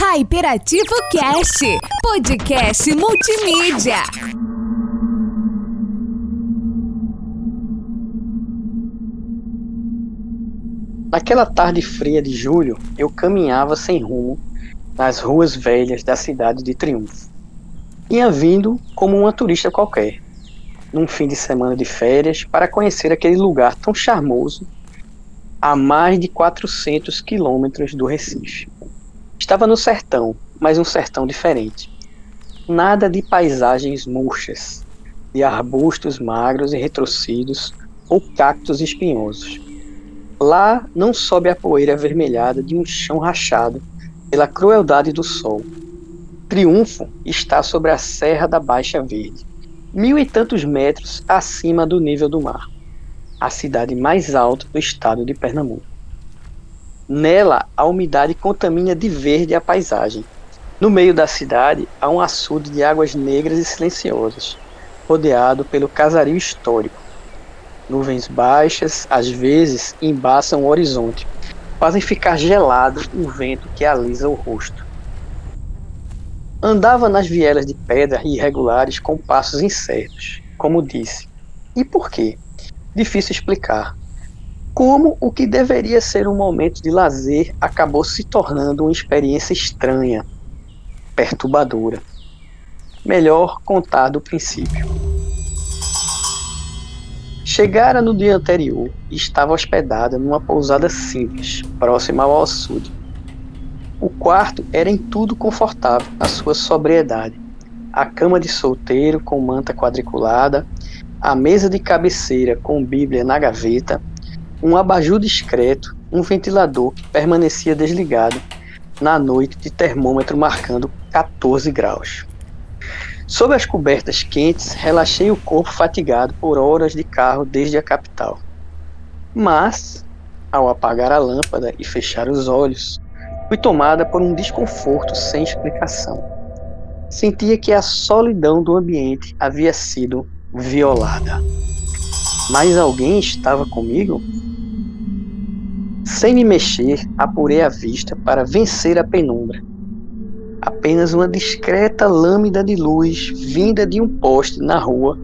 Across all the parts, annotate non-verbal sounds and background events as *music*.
Hyperativo Cast, podcast multimídia. Naquela tarde fria de julho, eu caminhava sem rumo nas ruas velhas da cidade de Triunfo. Tinha vindo como uma turista qualquer, num fim de semana de férias, para conhecer aquele lugar tão charmoso a mais de 400 quilômetros do Recife. Estava no sertão, mas um sertão diferente. Nada de paisagens murchas, de arbustos magros e retrocidos ou cactos espinhosos. Lá não sobe a poeira avermelhada de um chão rachado pela crueldade do sol. Triunfo está sobre a Serra da Baixa Verde, mil e tantos metros acima do nível do mar a cidade mais alta do estado de Pernambuco. Nela, a umidade contamina de verde a paisagem. No meio da cidade há um açude de águas negras e silenciosas, rodeado pelo casario histórico. Nuvens baixas, às vezes, embaçam o horizonte, fazem ficar gelado o vento que alisa o rosto. Andava nas vielas de pedra irregulares com passos incertos, como disse. E por quê? difícil explicar. Como o que deveria ser um momento de lazer acabou se tornando uma experiência estranha, perturbadora. Melhor contar do princípio. Chegara no dia anterior e estava hospedada numa pousada simples, próxima ao açude. O quarto era em tudo confortável, na sua sobriedade. A cama de solteiro com manta quadriculada, a mesa de cabeceira com Bíblia na gaveta, um abajur discreto, um ventilador que permanecia desligado na noite de termômetro marcando 14 graus. Sob as cobertas quentes, relaxei o corpo fatigado por horas de carro desde a capital. Mas, ao apagar a lâmpada e fechar os olhos, fui tomada por um desconforto sem explicação. Sentia que a solidão do ambiente havia sido violada. Mas alguém estava comigo? Sem me mexer, apurei a vista para vencer a penumbra. Apenas uma discreta lâmina de luz vinda de um poste na rua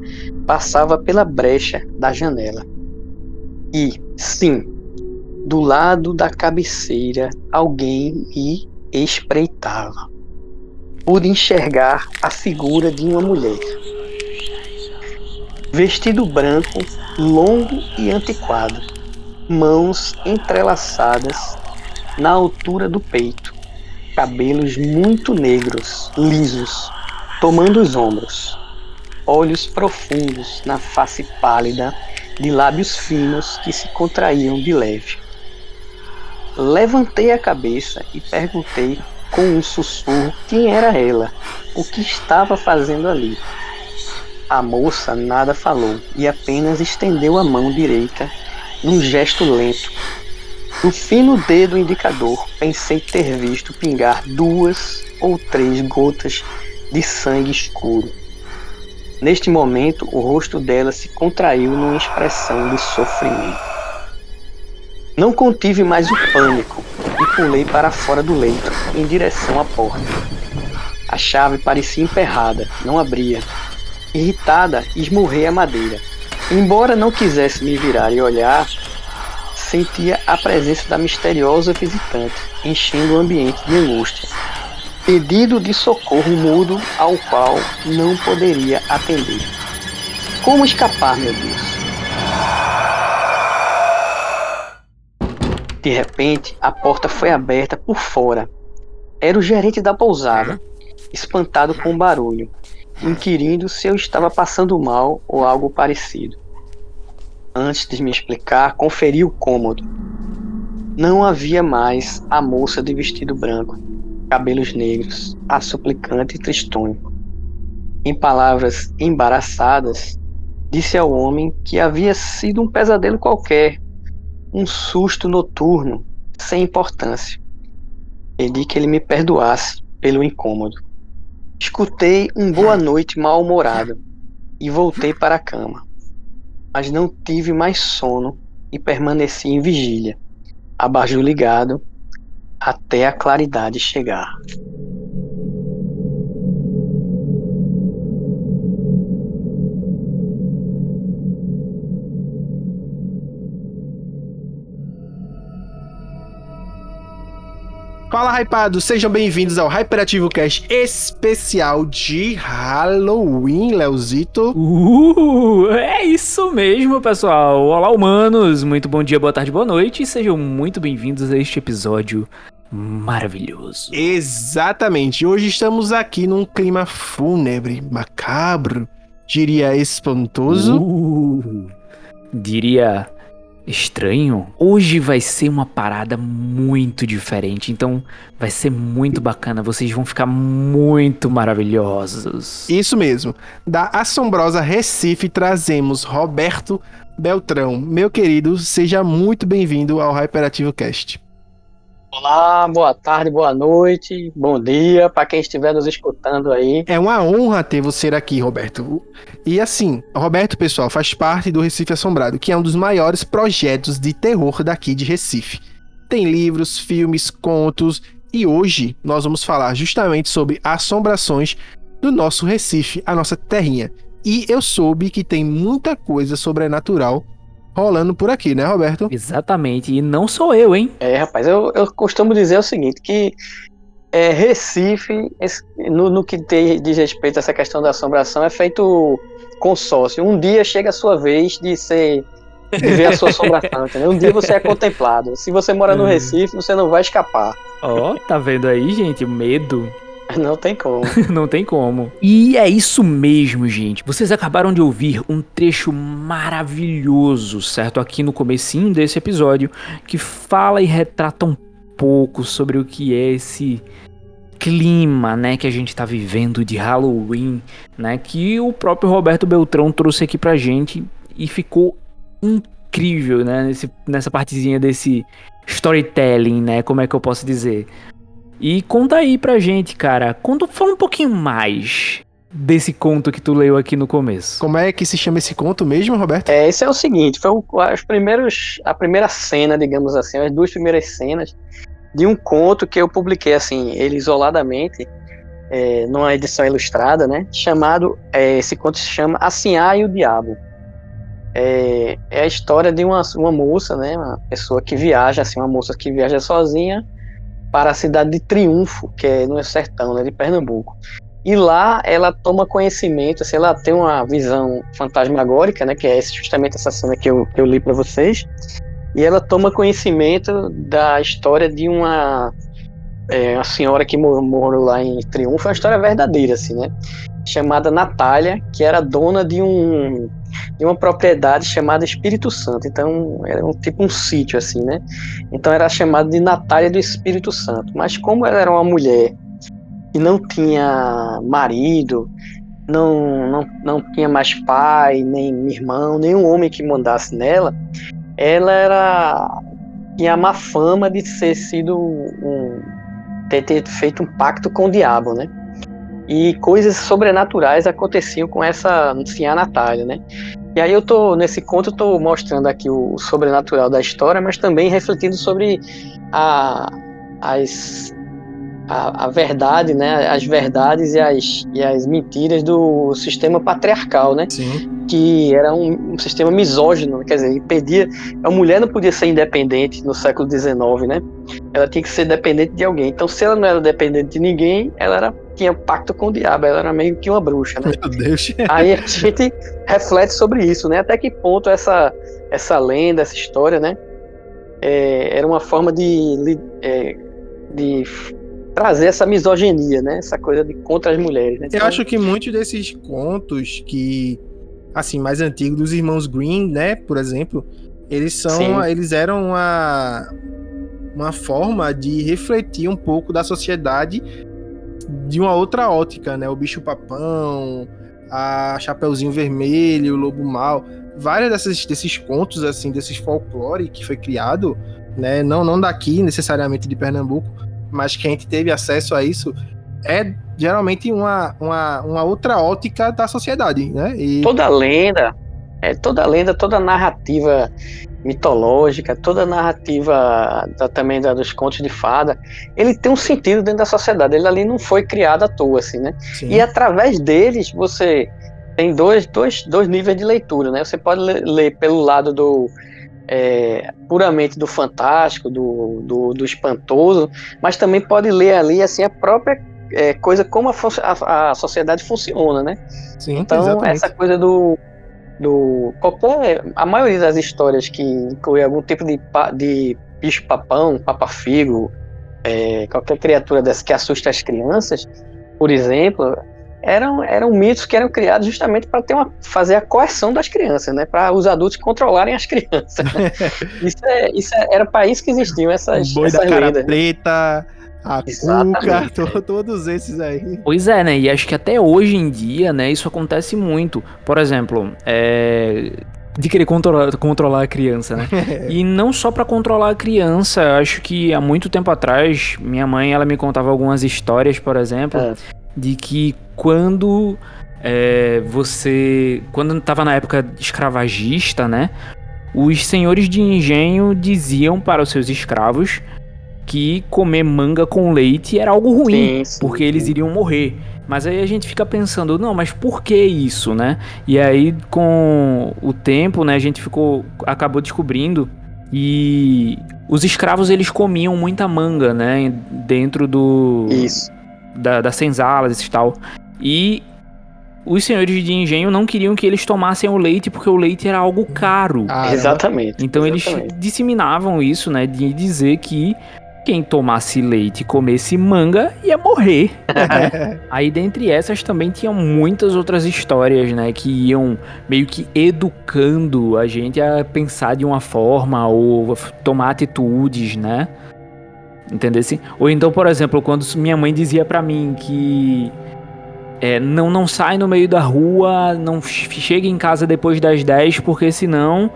passava pela brecha da janela. E, sim, do lado da cabeceira alguém me espreitava. Pude enxergar a figura de uma mulher vestido branco, longo e antiquado, mãos entrelaçadas na altura do peito, cabelos muito negros, lisos, tomando os ombros, olhos profundos na face pálida, de lábios finos que se contraíam de leve. Levantei a cabeça e perguntei com um sussurro quem era ela, o que estava fazendo ali. A moça nada falou e apenas estendeu a mão direita num gesto lento. No fino dedo indicador, pensei ter visto pingar duas ou três gotas de sangue escuro. Neste momento, o rosto dela se contraiu numa expressão de sofrimento. Não contive mais o pânico e pulei para fora do leito, em direção à porta. A chave parecia emperrada, não abria, Irritada, esmurrei a madeira. Embora não quisesse me virar e olhar, sentia a presença da misteriosa visitante, enchendo o ambiente de angústia. Pedido de socorro mudo ao qual não poderia atender. Como escapar, meu Deus? De repente, a porta foi aberta por fora. Era o gerente da pousada, espantado com o barulho inquirindo se eu estava passando mal ou algo parecido. Antes de me explicar, conferi o cômodo. Não havia mais a moça de vestido branco, cabelos negros, a suplicante e tristonho. Em palavras embaraçadas, disse ao homem que havia sido um pesadelo qualquer, um susto noturno, sem importância. Pedi que ele me perdoasse pelo incômodo. Escutei um boa noite mal-humorado e voltei para a cama. Mas não tive mais sono e permaneci em vigília, abajur ligado, até a claridade chegar. Fala, hypados! Sejam bem-vindos ao Hyperativo Cast especial de Halloween, Leozito. Uh, é isso mesmo, pessoal. Olá, humanos. Muito bom dia, boa tarde, boa noite. E sejam muito bem-vindos a este episódio maravilhoso. Exatamente. Hoje estamos aqui num clima fúnebre, macabro, diria espantoso. Uh, diria estranho. Hoje vai ser uma parada muito diferente, então vai ser muito bacana. Vocês vão ficar muito maravilhosos. Isso mesmo. Da assombrosa Recife trazemos Roberto Beltrão. Meu querido, seja muito bem-vindo ao Hyperativo Cast. Olá, boa tarde, boa noite, bom dia para quem estiver nos escutando aí. É uma honra ter você aqui, Roberto. E assim, Roberto, pessoal, faz parte do Recife Assombrado, que é um dos maiores projetos de terror daqui de Recife. Tem livros, filmes, contos e hoje nós vamos falar justamente sobre assombrações do nosso Recife, a nossa terrinha. E eu soube que tem muita coisa sobrenatural rolando por aqui, né, Roberto? Exatamente, e não sou eu, hein? É, rapaz, eu, eu costumo dizer o seguinte, que é, Recife, no, no, que tem, diz respeito a essa questão da assombração, é feito consórcio. Um dia chega a sua vez de ser de ver a sua assombração, entendeu? *laughs* Um dia você é contemplado. Se você mora no hum. Recife, você não vai escapar. Ó, oh, tá vendo aí, gente? Medo. *laughs* Não tem como. *laughs* não tem como. E é isso mesmo, gente. Vocês acabaram de ouvir um trecho maravilhoso, certo? Aqui no comecinho desse episódio, que fala e retrata um pouco sobre o que é esse clima, né, que a gente tá vivendo de Halloween, né, que o próprio Roberto Beltrão trouxe aqui pra gente e ficou incrível, né, nesse, nessa partezinha desse storytelling, né, como é que eu posso dizer? E conta aí pra gente, cara. Conta, fala um pouquinho mais desse conto que tu leu aqui no começo. Como é que se chama esse conto mesmo, Roberto? É, esse é o seguinte, foi o, os primeiros, a primeira cena, digamos assim, as duas primeiras cenas de um conto que eu publiquei assim, ele isoladamente, é, numa edição ilustrada, né? Chamado, é, esse conto se chama Assim e o Diabo. É, é, a história de uma, uma moça, né? Uma pessoa que viaja, assim, uma moça que viaja sozinha para a cidade de Triunfo, que é no sertão, né, de Pernambuco. E lá ela toma conhecimento, assim, ela tem uma visão fantasmagórica, né, que é justamente essa cena que eu, que eu li para vocês, e ela toma conhecimento da história de uma, é, uma senhora que morou lá em Triunfo, é uma história verdadeira, assim, né, chamada Natália, que era dona de um de uma propriedade chamada Espírito Santo. Então, era um tipo um sítio assim, né? Então era chamada de Natália do Espírito Santo. Mas como ela era uma mulher e não tinha marido, não, não, não tinha mais pai, nem irmão, nenhum homem que mandasse nela, ela era tinha a má fama de ter sido um, ter, ter feito um pacto com o diabo, né? e coisas sobrenaturais aconteciam com essa anciã Natália, né? E aí eu tô nesse conto eu tô mostrando aqui o sobrenatural da história, mas também refletindo sobre a, as a, a, verdade, né, as verdades e as, e as mentiras do sistema patriarcal, né, Sim. que era um, um, sistema misógino, quer dizer, impedia, a mulher não podia ser independente no século XIX, né, ela tinha que ser dependente de alguém, então se ela não era dependente de ninguém, ela era tinha pacto com o diabo, ela era meio que uma bruxa, né? Meu Deus. Aí a gente reflete sobre isso, né? Até que ponto essa, essa lenda, essa história, né? É, era uma forma de, é, de trazer essa misoginia, né? Essa coisa de contra as mulheres. Né? Então... Eu acho que muitos desses contos que, assim, mais antigos, dos irmãos Green, né? Por exemplo, eles são, Sim. eles eram uma, uma forma de refletir um pouco da sociedade de uma outra ótica, né? O bicho papão, a Chapeuzinho Vermelho, o Lobo Mal, vários desses, desses contos assim, desses folclore que foi criado, né? Não não daqui necessariamente de Pernambuco, mas que a gente teve acesso a isso é geralmente uma, uma, uma outra ótica da sociedade, né? E... Toda lenda, é toda lenda, toda narrativa mitológica, toda a narrativa da, também da, dos contos de fada, ele tem um sentido dentro da sociedade. Ele ali não foi criado à toa, assim, né? Sim. E através deles você tem dois, dois, dois níveis de leitura, né? Você pode ler, ler pelo lado do é, puramente do fantástico, do, do, do, espantoso, mas também pode ler ali assim a própria é, coisa como a, a, a, sociedade funciona, né? Sim, então exatamente. essa coisa do, do qualquer a maioria das histórias que inclui algum tipo de, de bicho papão, papafigo, é, qualquer criatura dessa que assusta as crianças, por exemplo, eram, eram mitos que eram criados justamente para ter uma, fazer a coerção das crianças, né? Para os adultos controlarem as crianças. *laughs* isso, é, isso é, era para isso que existiam essas, o boi essas da cara lendas. preta, a cuca, to, todos esses aí. Pois é, né? E acho que até hoje em dia, né, isso acontece muito. Por exemplo, é, de querer controlar, controlar a criança, né? *laughs* e não só para controlar a criança, acho que há muito tempo atrás, minha mãe ela me contava algumas histórias, por exemplo, é. de que quando é, você, quando estava na época escravagista, né? Os senhores de engenho diziam para os seus escravos que comer manga com leite era algo ruim, sim, sim, porque sim. eles iriam morrer. Mas aí a gente fica pensando, não, mas por que isso, né? E aí com o tempo, né, a gente ficou acabou descobrindo e os escravos eles comiam muita manga, né, dentro do isso. da, das senzalas e tal. E os senhores de engenho não queriam que eles tomassem o leite porque o leite era algo caro. Ah, exatamente. Então exatamente. eles disseminavam isso, né, de dizer que quem tomasse leite e comesse manga ia morrer. *laughs* Aí, dentre essas, também tinham muitas outras histórias, né? Que iam meio que educando a gente a pensar de uma forma ou tomar atitudes, né? Entendesse? Ou então, por exemplo, quando minha mãe dizia para mim que é, não, não sai no meio da rua, não chega em casa depois das 10, porque senão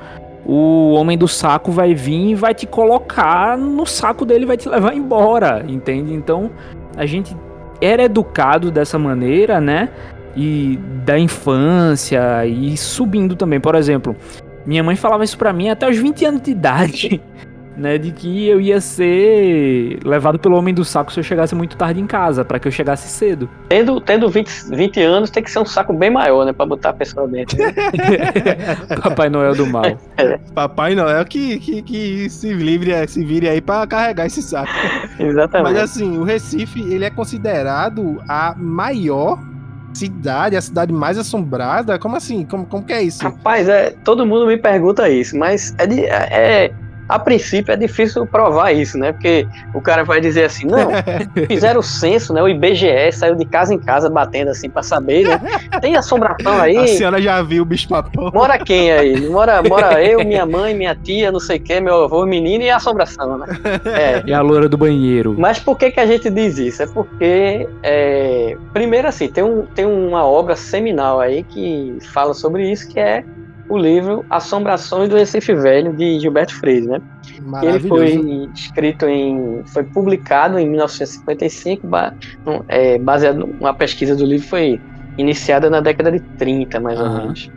o homem do saco vai vir e vai te colocar no saco dele vai te levar embora, entende? Então a gente era educado dessa maneira, né? E da infância e subindo também. Por exemplo, minha mãe falava isso pra mim até os 20 anos de idade *laughs* né, de que eu ia ser levado pelo homem do saco se eu chegasse muito tarde em casa, para que eu chegasse cedo. Tendo, tendo 20, 20 anos, tem que ser um saco bem maior, né, para botar a pessoa dentro. *laughs* Papai Noel do mal. É. Papai Noel que, que, que se livre, se vire aí para carregar esse saco. Exatamente. Mas assim, o Recife, ele é considerado a maior cidade, a cidade mais assombrada? Como assim? Como, como que é isso? Rapaz, é, todo mundo me pergunta isso, mas é, de, é, a princípio é difícil provar isso, né? Porque o cara vai dizer assim, não, *laughs* fizeram o censo, né? O IBGE saiu de casa em casa batendo assim para saber, né? Tem assombração aí. A senhora já viu o bicho papão. Mora quem aí? Mora, mora *laughs* eu, minha mãe, minha tia, não sei o que, meu avô, menino e a assombração, né? É. E a loura do banheiro. Mas por que que a gente diz isso? É porque, é, primeiro assim, tem, um, tem uma obra seminal aí que fala sobre isso, que é o livro Assombrações do Recife Velho, de Gilberto Freire, né? Ele foi escrito em. foi publicado em 1955, é, baseado numa pesquisa do livro foi iniciada na década de 30, mais uhum. ou menos.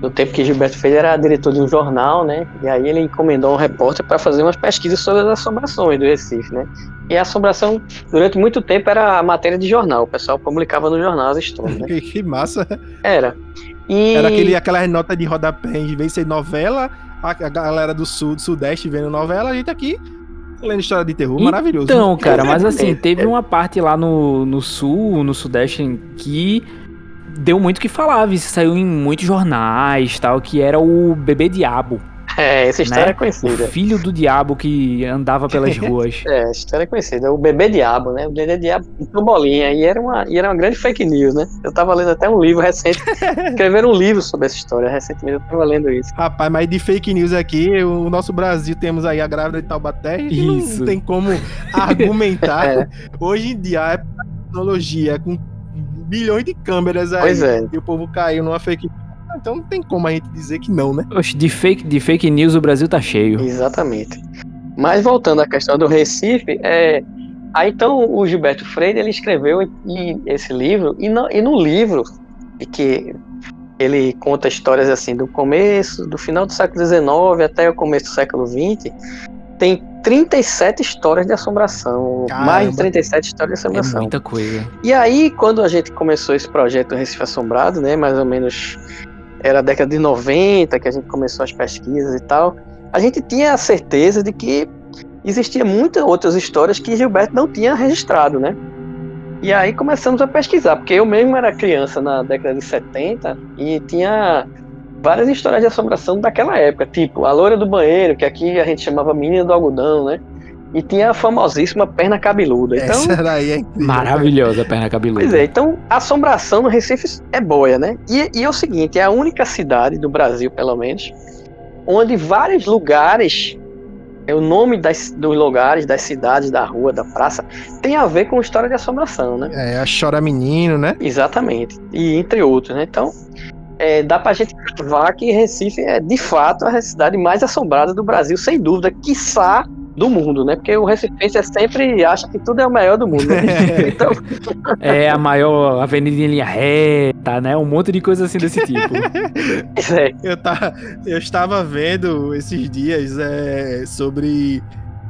No tempo que Gilberto Freire era diretor de um jornal, né? E aí ele encomendou um repórter para fazer umas pesquisas sobre as assombrações do Recife, né? E a assombração, durante muito tempo, era matéria de jornal. O pessoal publicava no jornal as histórias. Né? *laughs* que massa! Era. E... Era aquele, aquela nota de rodapé, em vez de ser novela, a, a galera do sul, do sudeste vendo novela, a gente aqui lendo história de terror, maravilhoso. Então, cara, mas assim, teve uma parte lá no, no sul, no sudeste, que deu muito que falar, isso saiu em muitos jornais, tal, que era o Bebê Diabo. *laughs* É, essa história né? é conhecida. O filho do diabo que andava pelas *laughs* ruas. é, a história é conhecida. O bebê diabo, né? O bebê diabo com bolinha. E era, uma, e era uma grande fake news, né? Eu tava lendo até um livro recente. *laughs* escreveram um livro sobre essa história recentemente. Eu tava lendo isso. Rapaz, mas de fake news aqui, o nosso Brasil temos aí a grávida de Taubaté. Isso. Não tem como argumentar. é. Hoje em dia, é tecnologia com bilhões de câmeras aí. Pois é. E o povo caiu numa fake news então não tem como a gente dizer que não, né? Oxe, de fake, de fake news o Brasil tá cheio. Exatamente. Mas voltando à questão do Recife, é, aí então o Gilberto Freire ele escreveu e, esse livro e no, e no livro que ele conta histórias assim do começo, do final do século XIX até o começo do século XX, tem 37 histórias de assombração. Caramba. Mais de 37 histórias de assombração. É muita coisa. E aí, quando a gente começou esse projeto do Recife Assombrado, né, mais ou menos era a década de 90 que a gente começou as pesquisas e tal, a gente tinha a certeza de que existia muitas outras histórias que Gilberto não tinha registrado, né? E aí começamos a pesquisar, porque eu mesmo era criança na década de 70 e tinha várias histórias de assombração daquela época, tipo a loira do banheiro, que aqui a gente chamava menina do algodão, né? E tinha a famosíssima perna cabeluda. Então, Essa daí é Maravilhosa a perna cabeluda. Pois é, então a assombração no Recife é boia, né? E, e é o seguinte, é a única cidade do Brasil, pelo menos, onde vários lugares é o nome das, dos lugares, das cidades, da rua, da praça, tem a ver com história de assombração, né? É, a Chora Menino, né? Exatamente. E entre outros, né? Então, é, dá pra gente provar que Recife é, de fato, a cidade mais assombrada do Brasil, sem dúvida, quiçá do mundo, né? Porque o Recifense sempre acha que tudo é o melhor do mundo. Né? *laughs* então... É a maior avenida em linha reta, né? Um monte de coisa assim desse tipo. *laughs* é. eu, tá, eu estava vendo esses dias é, sobre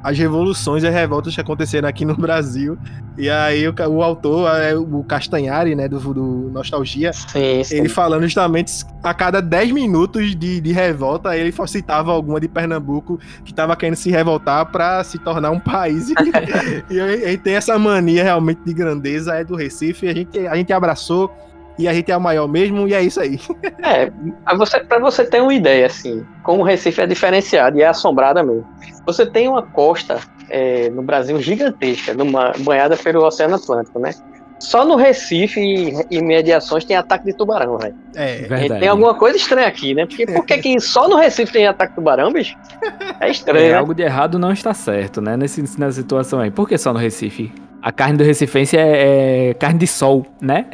as revoluções e as revoltas que aconteceram aqui no *laughs* Brasil. E aí o, o autor, é, o Castanhari, né, do, do Nostalgia, sim, sim. ele falando justamente a cada 10 minutos de, de revolta, ele citava alguma de Pernambuco que estava querendo se revoltar para se tornar um país. *laughs* e ele tem essa mania realmente de grandeza, é do Recife, a gente, a gente abraçou e a gente é o maior mesmo, e é isso aí. *laughs* é, pra você, pra você ter uma ideia, assim, como o Recife é diferenciado e é assombrada mesmo. Você tem uma costa é, no Brasil gigantesca, numa, banhada pelo Oceano Atlântico, né? Só no Recife e, mediações tem ataque de tubarão, velho. É, verdade. Tem alguma coisa estranha aqui, né? Porque por que *laughs* só no Recife tem ataque de tubarão, bicho? É estranho. É, né? Algo de errado não está certo, né? Nesse, nessa situação aí. Por que só no Recife? A carne do Recifense é, é carne de sol, né?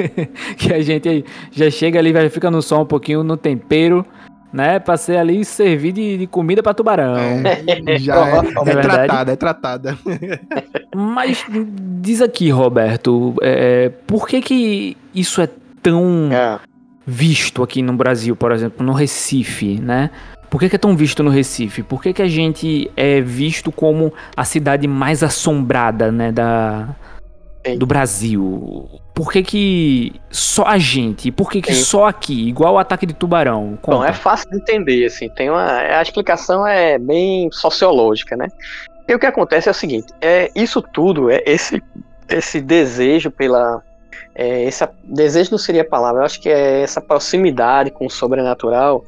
*laughs* que a gente já chega ali, vai fica no sol um pouquinho no tempero, né? Pra ser ali servir de, de comida para tubarão. É, *laughs* já é, é, é tratada, é tratada. *laughs* Mas diz aqui, Roberto, é, por que que isso é tão é. visto aqui no Brasil, por exemplo, no Recife, né? Por que, que, é tão visto no Recife? Por que, que a gente é visto como a cidade mais assombrada, né, da, do Brasil? Por que, que só a gente? Por que, que só aqui? Igual o ataque de tubarão? Conta. Bom, é fácil de entender, assim. Tem uma, a explicação é bem sociológica, né? E o que acontece é o seguinte: é isso tudo, é esse, esse desejo pela é, esse desejo não seria a palavra, eu acho que é essa proximidade com o sobrenatural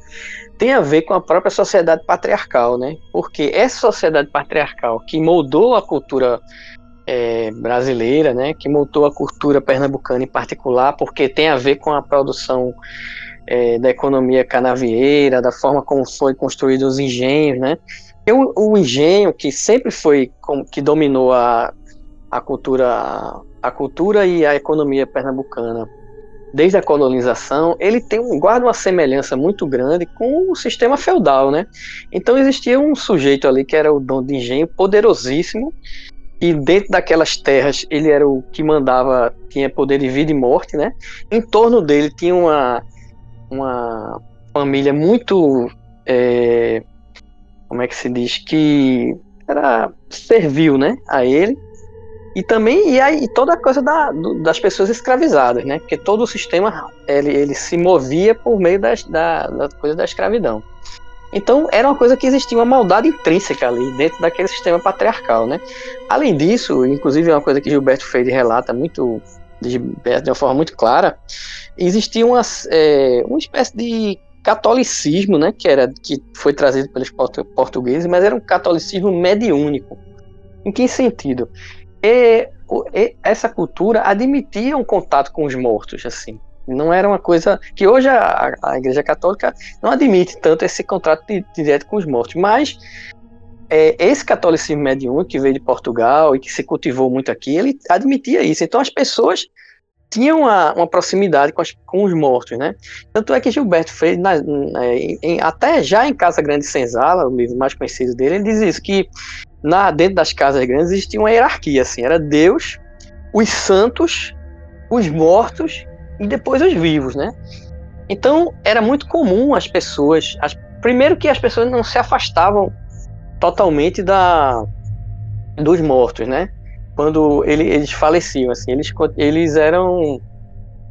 tem a ver com a própria sociedade patriarcal, né? Porque essa sociedade patriarcal que moldou a cultura é, brasileira, né? Que moldou a cultura pernambucana em particular, porque tem a ver com a produção é, da economia canavieira, da forma como foi construído os engenhos, né? E o, engenho que sempre foi que dominou a, a cultura a cultura e a economia pernambucana desde a colonização, ele tem um, guarda uma semelhança muito grande com o sistema feudal, né? Então existia um sujeito ali que era o dono de engenho, poderosíssimo, e dentro daquelas terras ele era o que mandava, tinha poder de vida e morte, né? Em torno dele tinha uma, uma família muito, é, como é que se diz, que era servil, né, a ele, e também e aí toda a coisa da, do, das pessoas escravizadas, né? Porque todo o sistema ele, ele se movia por meio das, da, da coisa da escravidão. Então era uma coisa que existia uma maldade intrínseca ali dentro daquele sistema patriarcal, né? Além disso, inclusive é uma coisa que Gilberto Freire relata muito de, de uma forma muito clara, existia uma, é, uma espécie de catolicismo, né? Que era que foi trazido pelos portugueses, mas era um catolicismo mediúnico. Em que sentido? E, e, essa cultura admitia um contato com os mortos, assim. Não era uma coisa que hoje a, a Igreja Católica não admite tanto esse contato direto com os mortos, mas é, esse catolicismo mediúnico que veio de Portugal e que se cultivou muito aqui, ele admitia isso. Então as pessoas tinham uma, uma proximidade com, as, com, os mortos, né? Tanto é que Gilberto fez, na, na, em, até já em Casa Grande Senzala, o livro mais conhecido dele, ele diz isso, que na, dentro das casas grandes existia uma hierarquia, assim, era Deus, os santos, os mortos e depois os vivos, né? Então era muito comum as pessoas, as, primeiro que as pessoas não se afastavam totalmente da dos mortos, né? Quando ele, eles faleciam, assim, eles, eles eram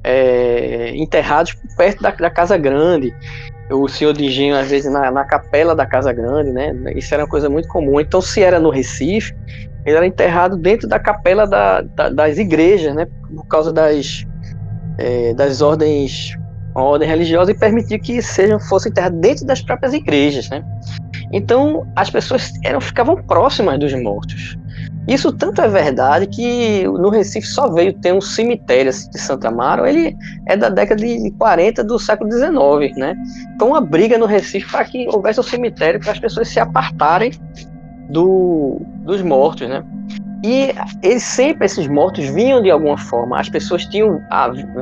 é, enterrados perto da, da, Casa Grande. O senhor de engenho, às vezes, na, na capela da Casa Grande, né? Isso era uma coisa muito comum. Então, se era no Recife, ele era enterrado dentro da capela da, da, das igrejas, né? Por causa das, é, das ordens, ordem religiosa e permitir que sejam fossem enterrados dentro das próprias igrejas, né? Então, as pessoas eram, ficavam próximas dos mortos. Isso tanto é verdade que no Recife só veio ter um cemitério assim, de Santa Amaro, ele é da década de 40 do século XIX, né? Então uma briga no Recife para que houvesse um cemitério para as pessoas se apartarem do, dos mortos, né? E eles sempre esses mortos vinham de alguma forma. As pessoas tinham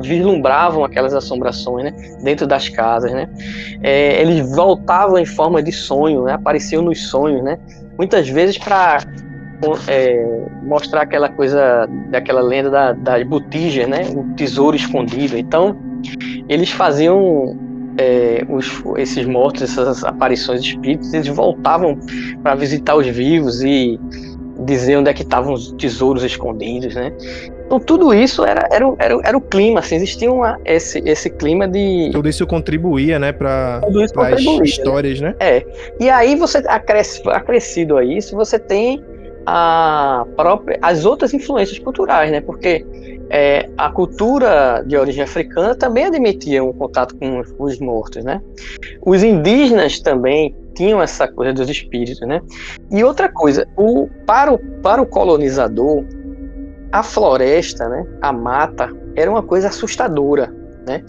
vislumbravam aquelas assombrações, né? Dentro das casas, né? É, eles voltavam em forma de sonho, né? Apareciam nos sonhos, né? Muitas vezes para é, mostrar aquela coisa daquela lenda da, da botija, né? O tesouro escondido. Então, eles faziam é, os, esses mortos, essas aparições de espíritos, eles voltavam para visitar os vivos e dizer onde é que estavam os tesouros escondidos, né? Então tudo isso era, era, era, era o clima, assim, existia uma, esse, esse clima de... Tudo isso contribuía, né, para as histórias, né? É, e aí você, acresce, acrescido a isso, você tem a própria, as outras influências culturais, né? Porque é, a cultura de origem africana também admitia um contato com os mortos, né? Os indígenas também tinham essa coisa dos espíritos, né? E outra coisa, o, para, o, para o colonizador, a floresta, né, a mata, era uma coisa assustadora, né?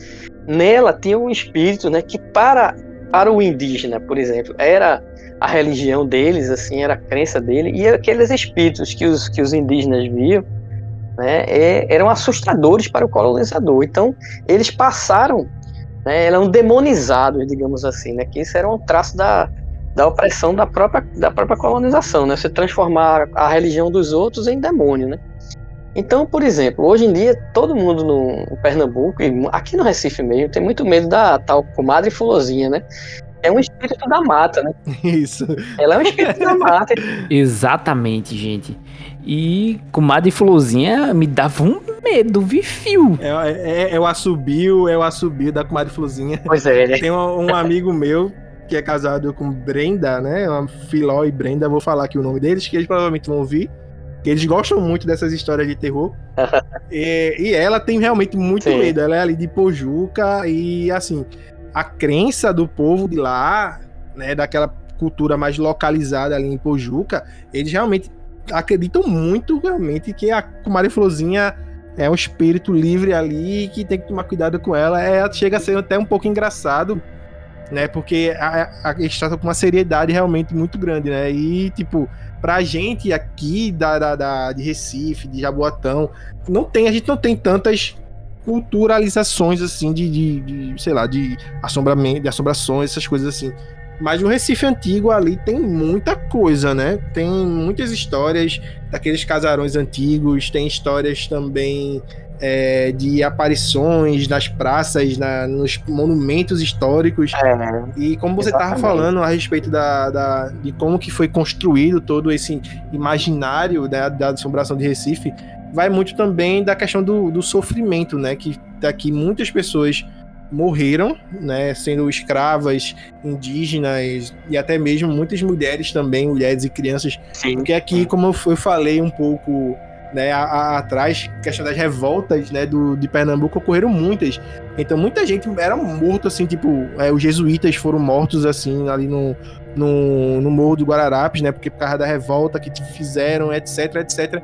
Nela tinha um espírito, né, que para, para o indígena, por exemplo, era a religião deles, assim, era a crença dele, e aqueles espíritos que os, que os indígenas viam, né, eram assustadores para o colonizador. Então, eles passaram, né, eram demonizados, digamos assim, né, que isso era um traço da, da opressão da própria, da própria colonização, né, você transformar a religião dos outros em demônio, né. Então, por exemplo, hoje em dia, todo mundo no Pernambuco, e aqui no Recife mesmo, tem muito medo da tal comadre fulozinha, né? É um espírito da mata, né? *laughs* Isso. Ela é um espírito da mata. Exatamente, gente. E comadre Florzinha me dava um medo, vi fio. É, é, é, o assobio, é o assobio da comadre Florzinha. Pois é, né? Tem um, um amigo meu que é casado com Brenda, né? Uma Filó e Brenda, vou falar aqui o nome deles, que eles provavelmente vão ouvir. Que eles gostam muito dessas histórias de terror. *laughs* e, e, ela tem realmente muito Sim. medo. Ela é ali de Pojuca e assim a crença do povo de lá, né, daquela cultura mais localizada ali em Pojuca, eles realmente acreditam muito realmente que a Kumari Florzinha é um espírito livre ali que tem que tomar cuidado com ela. É, chega a ser até um pouco engraçado, né? Porque a, a, eles tratam com uma seriedade realmente muito grande, né? E, tipo, pra gente aqui da, da, da, de Recife, de Jaboatão, não tem, a gente não tem tantas culturalizações, assim, de, de, de, sei lá, de assombramento, de assombrações, essas coisas assim. Mas no Recife Antigo ali tem muita coisa, né? Tem muitas histórias daqueles casarões antigos, tem histórias também é, de aparições nas praças, na, nos monumentos históricos. É, e como você estava falando a respeito da, da, de como que foi construído todo esse imaginário né, da assombração de Recife, vai muito também da questão do, do sofrimento, né? Que daqui muitas pessoas morreram, né, sendo escravas, indígenas e até mesmo muitas mulheres também, mulheres e crianças. Sim. Porque aqui, como eu falei um pouco né, a, a, atrás, questão das revoltas né, do, de Pernambuco ocorreram muitas. Então muita gente era morto, assim, tipo, é, os jesuítas foram mortos assim ali no, no, no Morro do Guararapes, né? Porque por causa da revolta que fizeram, etc, etc.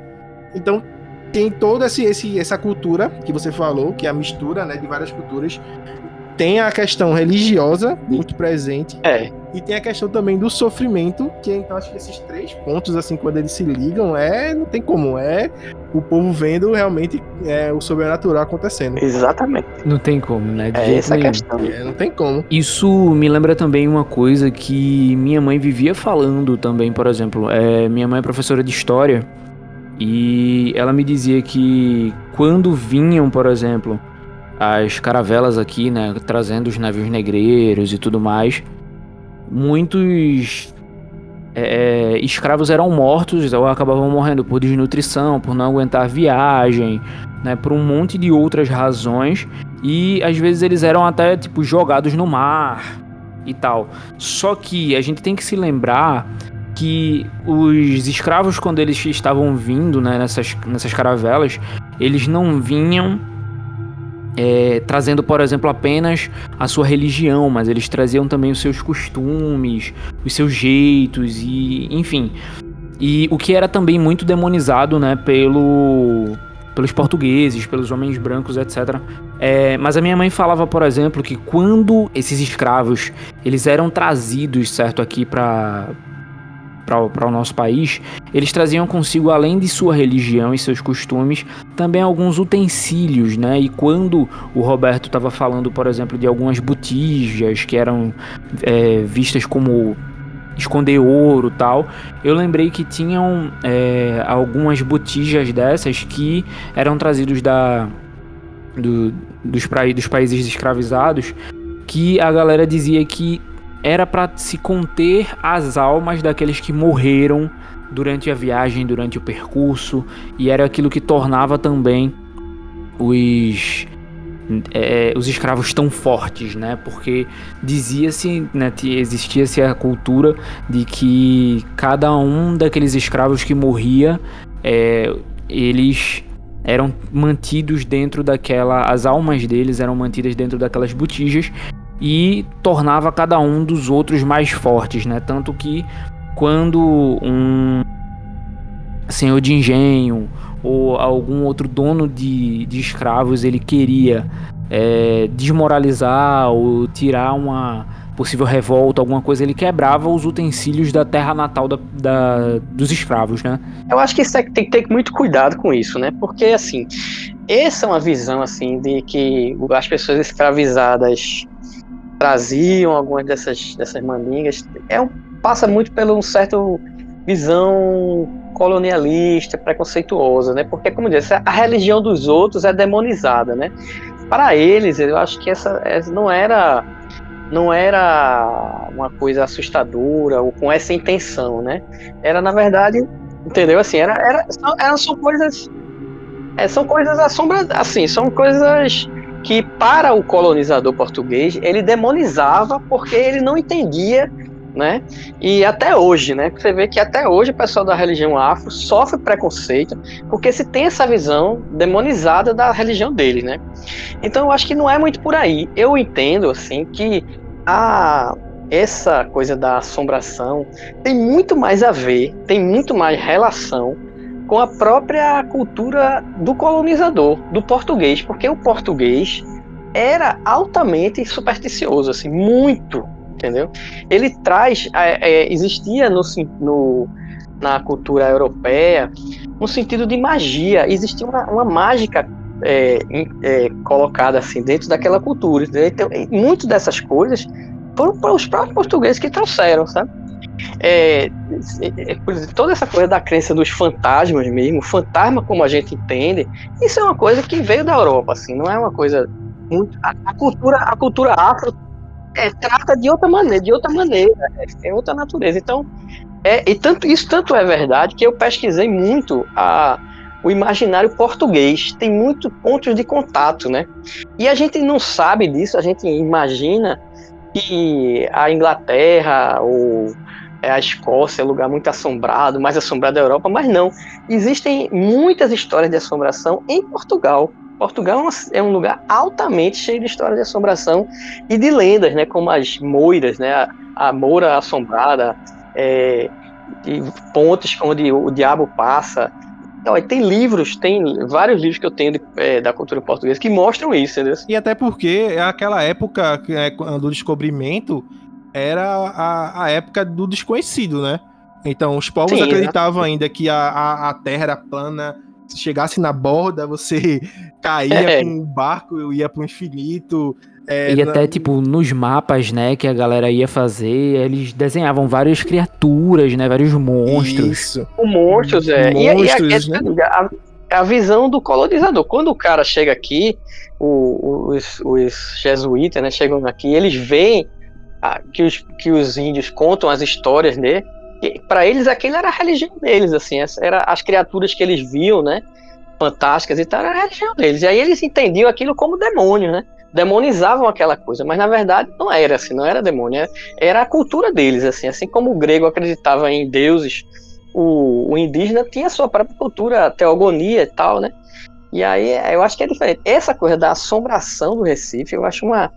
Então tem toda esse, esse, essa cultura que você falou, que é a mistura né, de várias culturas. Tem a questão religiosa muito presente. É. E tem a questão também do sofrimento, que então acho que esses três pontos, assim, quando eles se ligam, é. Não tem como. É o povo vendo realmente é, o sobrenatural acontecendo. Exatamente. Não tem como, né? De é essa nenhum. questão. É, não tem como. Isso me lembra também uma coisa que minha mãe vivia falando também, por exemplo. É, minha mãe é professora de história. E ela me dizia que quando vinham, por exemplo, as caravelas aqui, né, trazendo os navios negreiros e tudo mais, muitos é, escravos eram mortos ou acabavam morrendo por desnutrição, por não aguentar viagem, né, por um monte de outras razões e às vezes eles eram até tipo jogados no mar e tal. Só que a gente tem que se lembrar que os escravos quando eles estavam vindo né, nessas, nessas caravelas, eles não vinham é, trazendo, por exemplo, apenas a sua religião, mas eles traziam também os seus costumes, os seus jeitos e, enfim. E o que era também muito demonizado, né, pelo pelos portugueses, pelos homens brancos, etc. É, mas a minha mãe falava, por exemplo, que quando esses escravos eles eram trazidos, certo, aqui para para o nosso país, eles traziam consigo, além de sua religião e seus costumes, também alguns utensílios, né? E quando o Roberto estava falando, por exemplo, de algumas botijas que eram é, vistas como esconder ouro tal. Eu lembrei que tinham é, algumas botijas dessas que eram trazidos da, do, dos, pra, dos países escravizados, que a galera dizia que era para se conter as almas daqueles que morreram durante a viagem, durante o percurso, e era aquilo que tornava também os é, os escravos tão fortes, né? Porque dizia-se, né, existia-se a cultura de que cada um daqueles escravos que morria, é, eles eram mantidos dentro daquela, as almas deles eram mantidas dentro daquelas botijas e tornava cada um dos outros mais fortes, né? Tanto que quando um senhor de engenho ou algum outro dono de, de escravos ele queria é, desmoralizar ou tirar uma possível revolta, alguma coisa, ele quebrava os utensílios da terra natal da, da, dos escravos, né? Eu acho que é, tem que ter muito cuidado com isso, né? Porque, assim, essa é uma visão, assim, de que as pessoas escravizadas traziam algumas dessas, dessas mandingas, é um, passa muito pelo um certo visão colonialista, preconceituosa, né? Porque, como eu disse, a religião dos outros é demonizada, né? Para eles, eu acho que essa, essa não era não era uma coisa assustadora ou com essa intenção, né? Era na verdade, entendeu? Assim, era, era são, eram são coisas é, são coisas assombradas, assim, são coisas que para o colonizador português ele demonizava porque ele não entendia né? E até hoje, né? Você vê que até hoje o pessoal da religião afro sofre preconceito porque se tem essa visão demonizada da religião dele, né? Então eu acho que não é muito por aí. Eu entendo assim que a essa coisa da assombração tem muito mais a ver, tem muito mais relação com a própria cultura do colonizador, do português, porque o português era altamente supersticioso, assim, muito entendeu? Ele traz, é, é, existia no, no, na cultura europeia um sentido de magia, existia uma, uma mágica é, é colocada assim dentro daquela cultura. Então, muitas dessas coisas foram para os próprios portugueses que trouxeram, sabe? É, é, toda essa coisa da crença dos fantasmas mesmo, fantasma como a gente entende, isso é uma coisa que veio da Europa, assim, não é uma coisa muito. A, a cultura, a cultura afro é, trata de outra maneira, de outra maneira, é, é outra natureza. Então, é, e tanto isso tanto é verdade que eu pesquisei muito a, o imaginário português, tem muitos pontos de contato, né? E a gente não sabe disso, a gente imagina que a Inglaterra ou é, a Escócia é um lugar muito assombrado, mais assombrado da Europa, mas não. Existem muitas histórias de assombração em Portugal. Portugal é um lugar altamente cheio de histórias de assombração e de lendas, né? Como as moiras, né? A, a moura assombrada, é, pontes onde o diabo passa. Então, tem livros, tem vários livros que eu tenho de, é, da cultura portuguesa que mostram isso, entendeu? E até porque é aquela época é, do descobrimento era a, a época do desconhecido, né? Então, os povos Sim, acreditavam ainda que a, a, a Terra era plana, se chegasse na borda, você *laughs* caía é. com um barco, ia pro infinito. É, e até, tipo, nos mapas, né, que a galera ia fazer, eles desenhavam várias criaturas, né, vários monstros. Isso. O monstros, é. Monstros, e, e a, né? a, a, visão do colonizador. Quando o cara chega aqui, o, os, os jesuítas, né, chegam aqui, eles veem a, que, os, que os índios contam as histórias, né, para eles aquilo era a religião deles, assim, era as criaturas que eles viam, né? fantásticas e tal, era a religião deles. E aí eles entendiam aquilo como demônio, né? Demonizavam aquela coisa, mas na verdade não era assim, não era demônio, era, a cultura deles, assim, assim como o grego acreditava em deuses, o, o indígena tinha sua própria cultura, teogonia e tal, né? E aí eu acho que é diferente. Essa coisa da assombração do Recife, eu acho uma,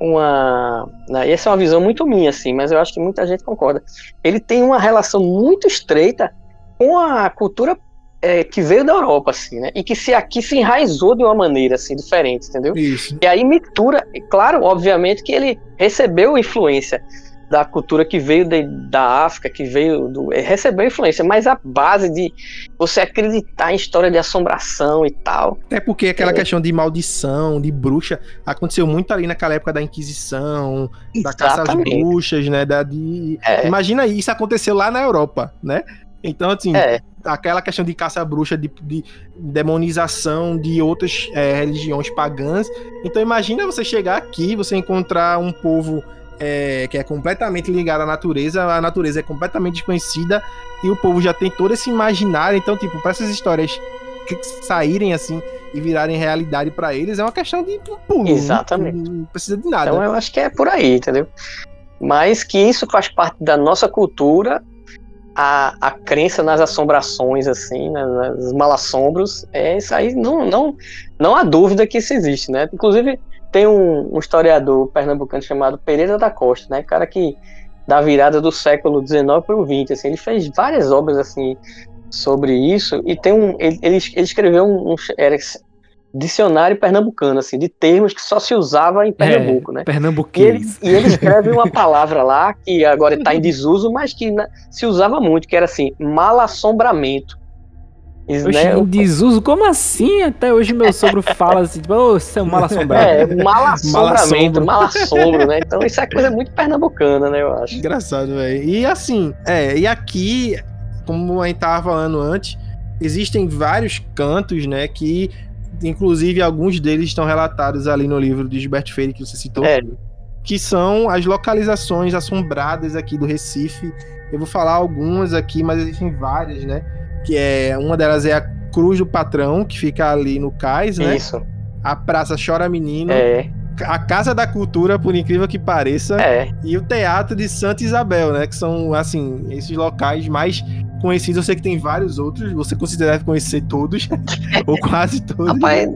uma. Né, essa é uma visão muito minha, assim, mas eu acho que muita gente concorda. Ele tem uma relação muito estreita com a cultura é, que veio da Europa, assim, né? E que se aqui se enraizou de uma maneira assim diferente, entendeu? Isso. E aí mistura, claro, obviamente que ele recebeu influência da cultura que veio de, da África, que veio do. recebeu influência, mas a base de você acreditar em história de assombração e tal. É porque aquela é. questão de maldição, de bruxa, aconteceu muito ali naquela época da Inquisição, Exatamente. da caça às bruxas, né? Da, de... É. Imagina isso aconteceu lá na Europa, né? Então, assim, é. aquela questão de caça-bruxa, de, de, demonização de outras é, religiões pagãs. Então, imagina você chegar aqui, você encontrar um povo é, que é completamente ligado à natureza, a natureza é completamente desconhecida e o povo já tem todo esse imaginário. Então, tipo, para essas histórias saírem assim e virarem realidade para eles, é uma questão de pulo. Exatamente. Não, não precisa de nada. Então, eu acho que é por aí, entendeu? Mas que isso faz parte da nossa cultura a, a crença nas assombrações, assim, né, nos malassombros, é isso aí, não, não, não há dúvida que isso existe, né? Inclusive, tem um, um, historiador pernambucano chamado Pereira da Costa, né? Cara que da virada do século XIX para o XX, assim, ele fez várias obras assim sobre isso e tem um, ele, ele, escreveu um, um era dicionário pernambucano, assim, de termos que só se usava em Pernambuco, é, né? Pernambuquês. E ele, e ele escreve uma *laughs* palavra lá que agora está em desuso, mas que se usava muito, que era assim, malassombramento. Isso, né? em desuso? Como assim? Até hoje meu sogro fala assim, tipo, ô, você é um mal assombrado. É, malassombramento, malassombro, né? Então isso é coisa muito pernambucana, né, eu acho. Engraçado, velho. E assim, é, e aqui, como a gente tava falando antes, existem vários cantos, né, que inclusive alguns deles estão relatados ali no livro de Gilbert Freire que você citou. É. Que são as localizações assombradas aqui do Recife. Eu vou falar algumas aqui, mas existem várias, né? Que é uma delas é a Cruz do Patrão, que fica ali no cais, né? Isso. A Praça Chora Menino. É. A Casa da Cultura, por incrível que pareça. É. E o Teatro de Santa Isabel, né? Que são, assim, esses locais mais conhecidos. Eu sei que tem vários outros. Você considera conhecer todos. *laughs* ou quase todos. Rapaz,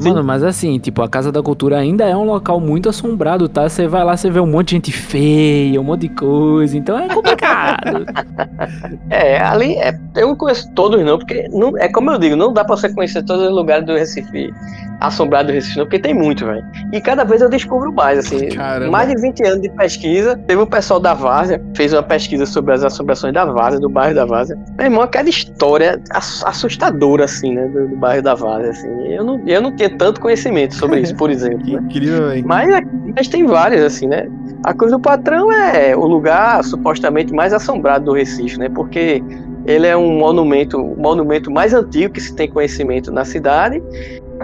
Mano, mas assim, tipo, a Casa da Cultura ainda é um local muito assombrado, tá? Você vai lá, você vê um monte de gente feia, um monte de coisa. Então é complicado. *laughs* é, ali é, eu não conheço todos, não, porque não, é como eu digo, não dá pra você conhecer todos os lugares do Recife assombrado do Recife, não, porque tem muito, velho. E cada vez eu descubro mais, assim. Caramba. Mais de 20 anos de pesquisa. Teve o pessoal da Várzea, fez uma pesquisa sobre as assombrações da Várzea, do bairro da Várzea. Meu irmão, aquela história assustadora, assim, né, do, do bairro da Várzea, assim. Eu não, eu não tinha tanto conhecimento sobre isso, por *laughs* exemplo. Né? Incrível, hein? Mas, mas tem várias, assim, né? A Cruz do Patrão é o lugar supostamente mais assombrado do Recife, né? Porque ele é um monumento, o monumento mais antigo que se tem conhecimento na cidade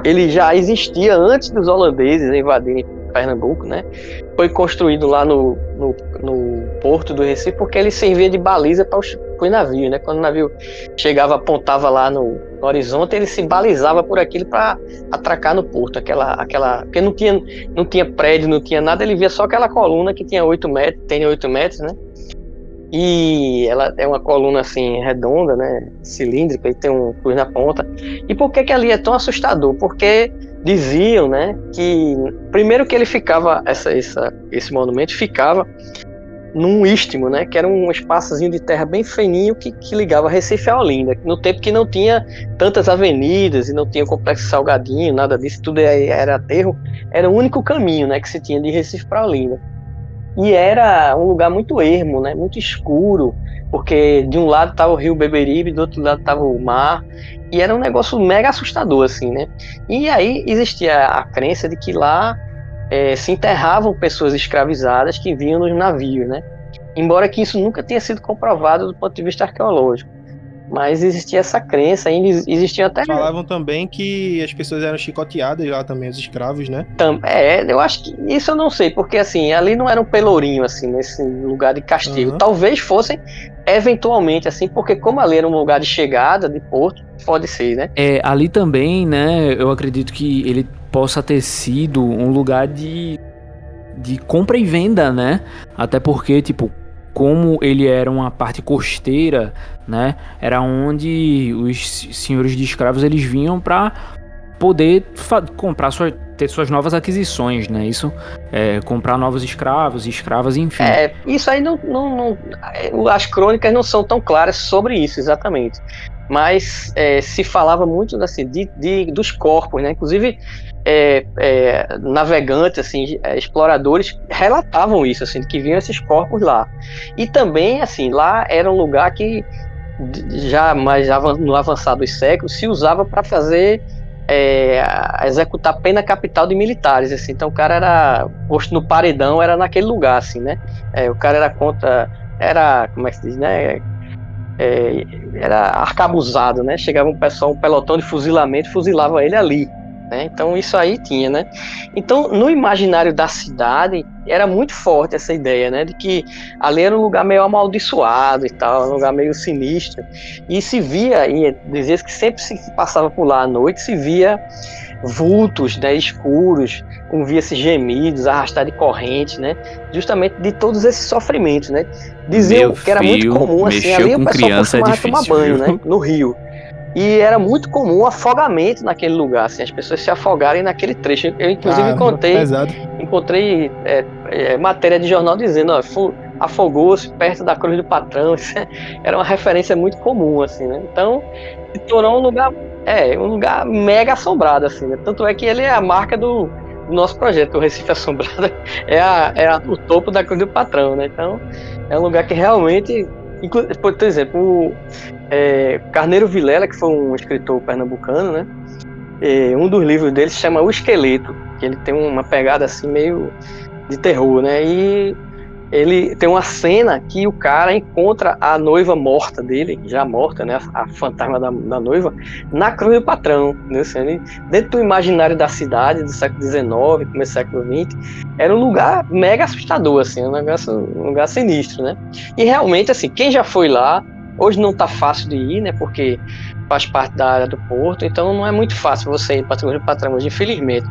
ele já existia antes dos holandeses invadirem Pernambuco, né? Foi construído lá no, no, no porto do Recife porque ele servia de baliza para os, os navios, né? Quando o navio chegava, apontava lá no, no horizonte, ele se balizava por aquilo para atracar no porto, aquela, aquela, porque não tinha, não tinha prédio, não tinha nada, ele via só aquela coluna que tinha 8 metros, tem 8 metros, né? E ela é uma coluna assim redonda, né, cilíndrica e tem um cruz na ponta. E por que que ali é tão assustador? Porque diziam, né, que primeiro que ele ficava essa, essa esse monumento ficava num istmo, né, que era um espaçozinho de terra bem fininho que, que ligava Recife a Olinda, no tempo que não tinha tantas avenidas e não tinha complexo Salgadinho, nada disso, tudo era aterro, era o único caminho, né, que se tinha de Recife para Olinda. E era um lugar muito ermo, né? Muito escuro, porque de um lado estava o rio Beberibe, do outro lado estava o mar, e era um negócio mega assustador, assim, né? E aí existia a crença de que lá é, se enterravam pessoas escravizadas que vinham nos navios, né? Embora que isso nunca tenha sido comprovado do ponto de vista arqueológico. Mas existia essa crença, ainda existia até. Falavam também que as pessoas eram chicoteadas lá também, os escravos, né? É, eu acho que isso eu não sei, porque assim, ali não era um pelourinho, assim, nesse lugar de castigo. Uhum. Talvez fossem eventualmente, assim, porque como ali era um lugar de chegada, de porto, pode ser, né? É, ali também, né, eu acredito que ele possa ter sido um lugar de, de compra e venda, né? Até porque, tipo, como ele era uma parte costeira, né? Era onde os senhores de escravos eles vinham para poder comprar sua, ter suas novas aquisições, né? Isso, é, comprar novos escravos, escravas, enfim. É, isso aí não, não, não, as crônicas não são tão claras sobre isso exatamente, mas é, se falava muito assim de, de, dos corpos, né? Inclusive é, é, navegantes, assim, é, exploradores relatavam isso, assim, que viam esses corpos lá. E também, assim, lá era um lugar que já mais no avançado dos séculos se usava para fazer é, executar pena capital de militares, assim. Então o cara era posto no paredão, era naquele lugar, assim, né? É, o cara era contra, era como é que se diz, né? É, era arcabuzado, né? Chegava um pessoal, um pelotão de fuzilamento, fuzilava ele ali. Né? Então isso aí tinha, né? Então no imaginário da cidade era muito forte essa ideia, né, de que ali era um lugar meio amaldiçoado e tal, um lugar meio sinistro. E se via, e dizia que sempre se passava por lá à noite, se via vultos, né, escuros, ouvia-se gemidos, arrastar de corrente, né, justamente de todos esses sofrimentos, né. Diziam Meu que era muito comum assim, ali o pessoal costumava é tomar banho, né, no rio. E era muito comum o afogamento naquele lugar, assim, as pessoas se afogarem naquele trecho. Eu, inclusive, ah, encontrei, encontrei é, é, matéria de jornal dizendo, ó, afogou-se perto da cruz do patrão. *laughs* era uma referência muito comum, assim, né? Então, se tornou um lugar, é, um lugar mega assombrado, assim, né? Tanto é que ele é a marca do, do nosso projeto, o Recife Assombrado, *laughs* é, a, é a, o topo da cruz do patrão, né? Então, é um lugar que realmente por exemplo, o é, Carneiro Vilela, que foi um escritor pernambucano, né? É, um dos livros dele se chama O Esqueleto, que ele tem uma pegada assim meio de terror, né? E ele tem uma cena que o cara encontra a noiva morta dele, já morta, né? A, fantasma da, da, noiva, na cruz do patrão. Né? Assim, ele, dentro do imaginário da cidade do século XIX, começo do século XX, era um lugar mega assustador, assim, um, um lugar sinistro, né? E realmente, assim, quem já foi lá, hoje não tá fácil de ir, né? Porque faz parte da área do porto, então não é muito fácil você ir para patrão hoje, infelizmente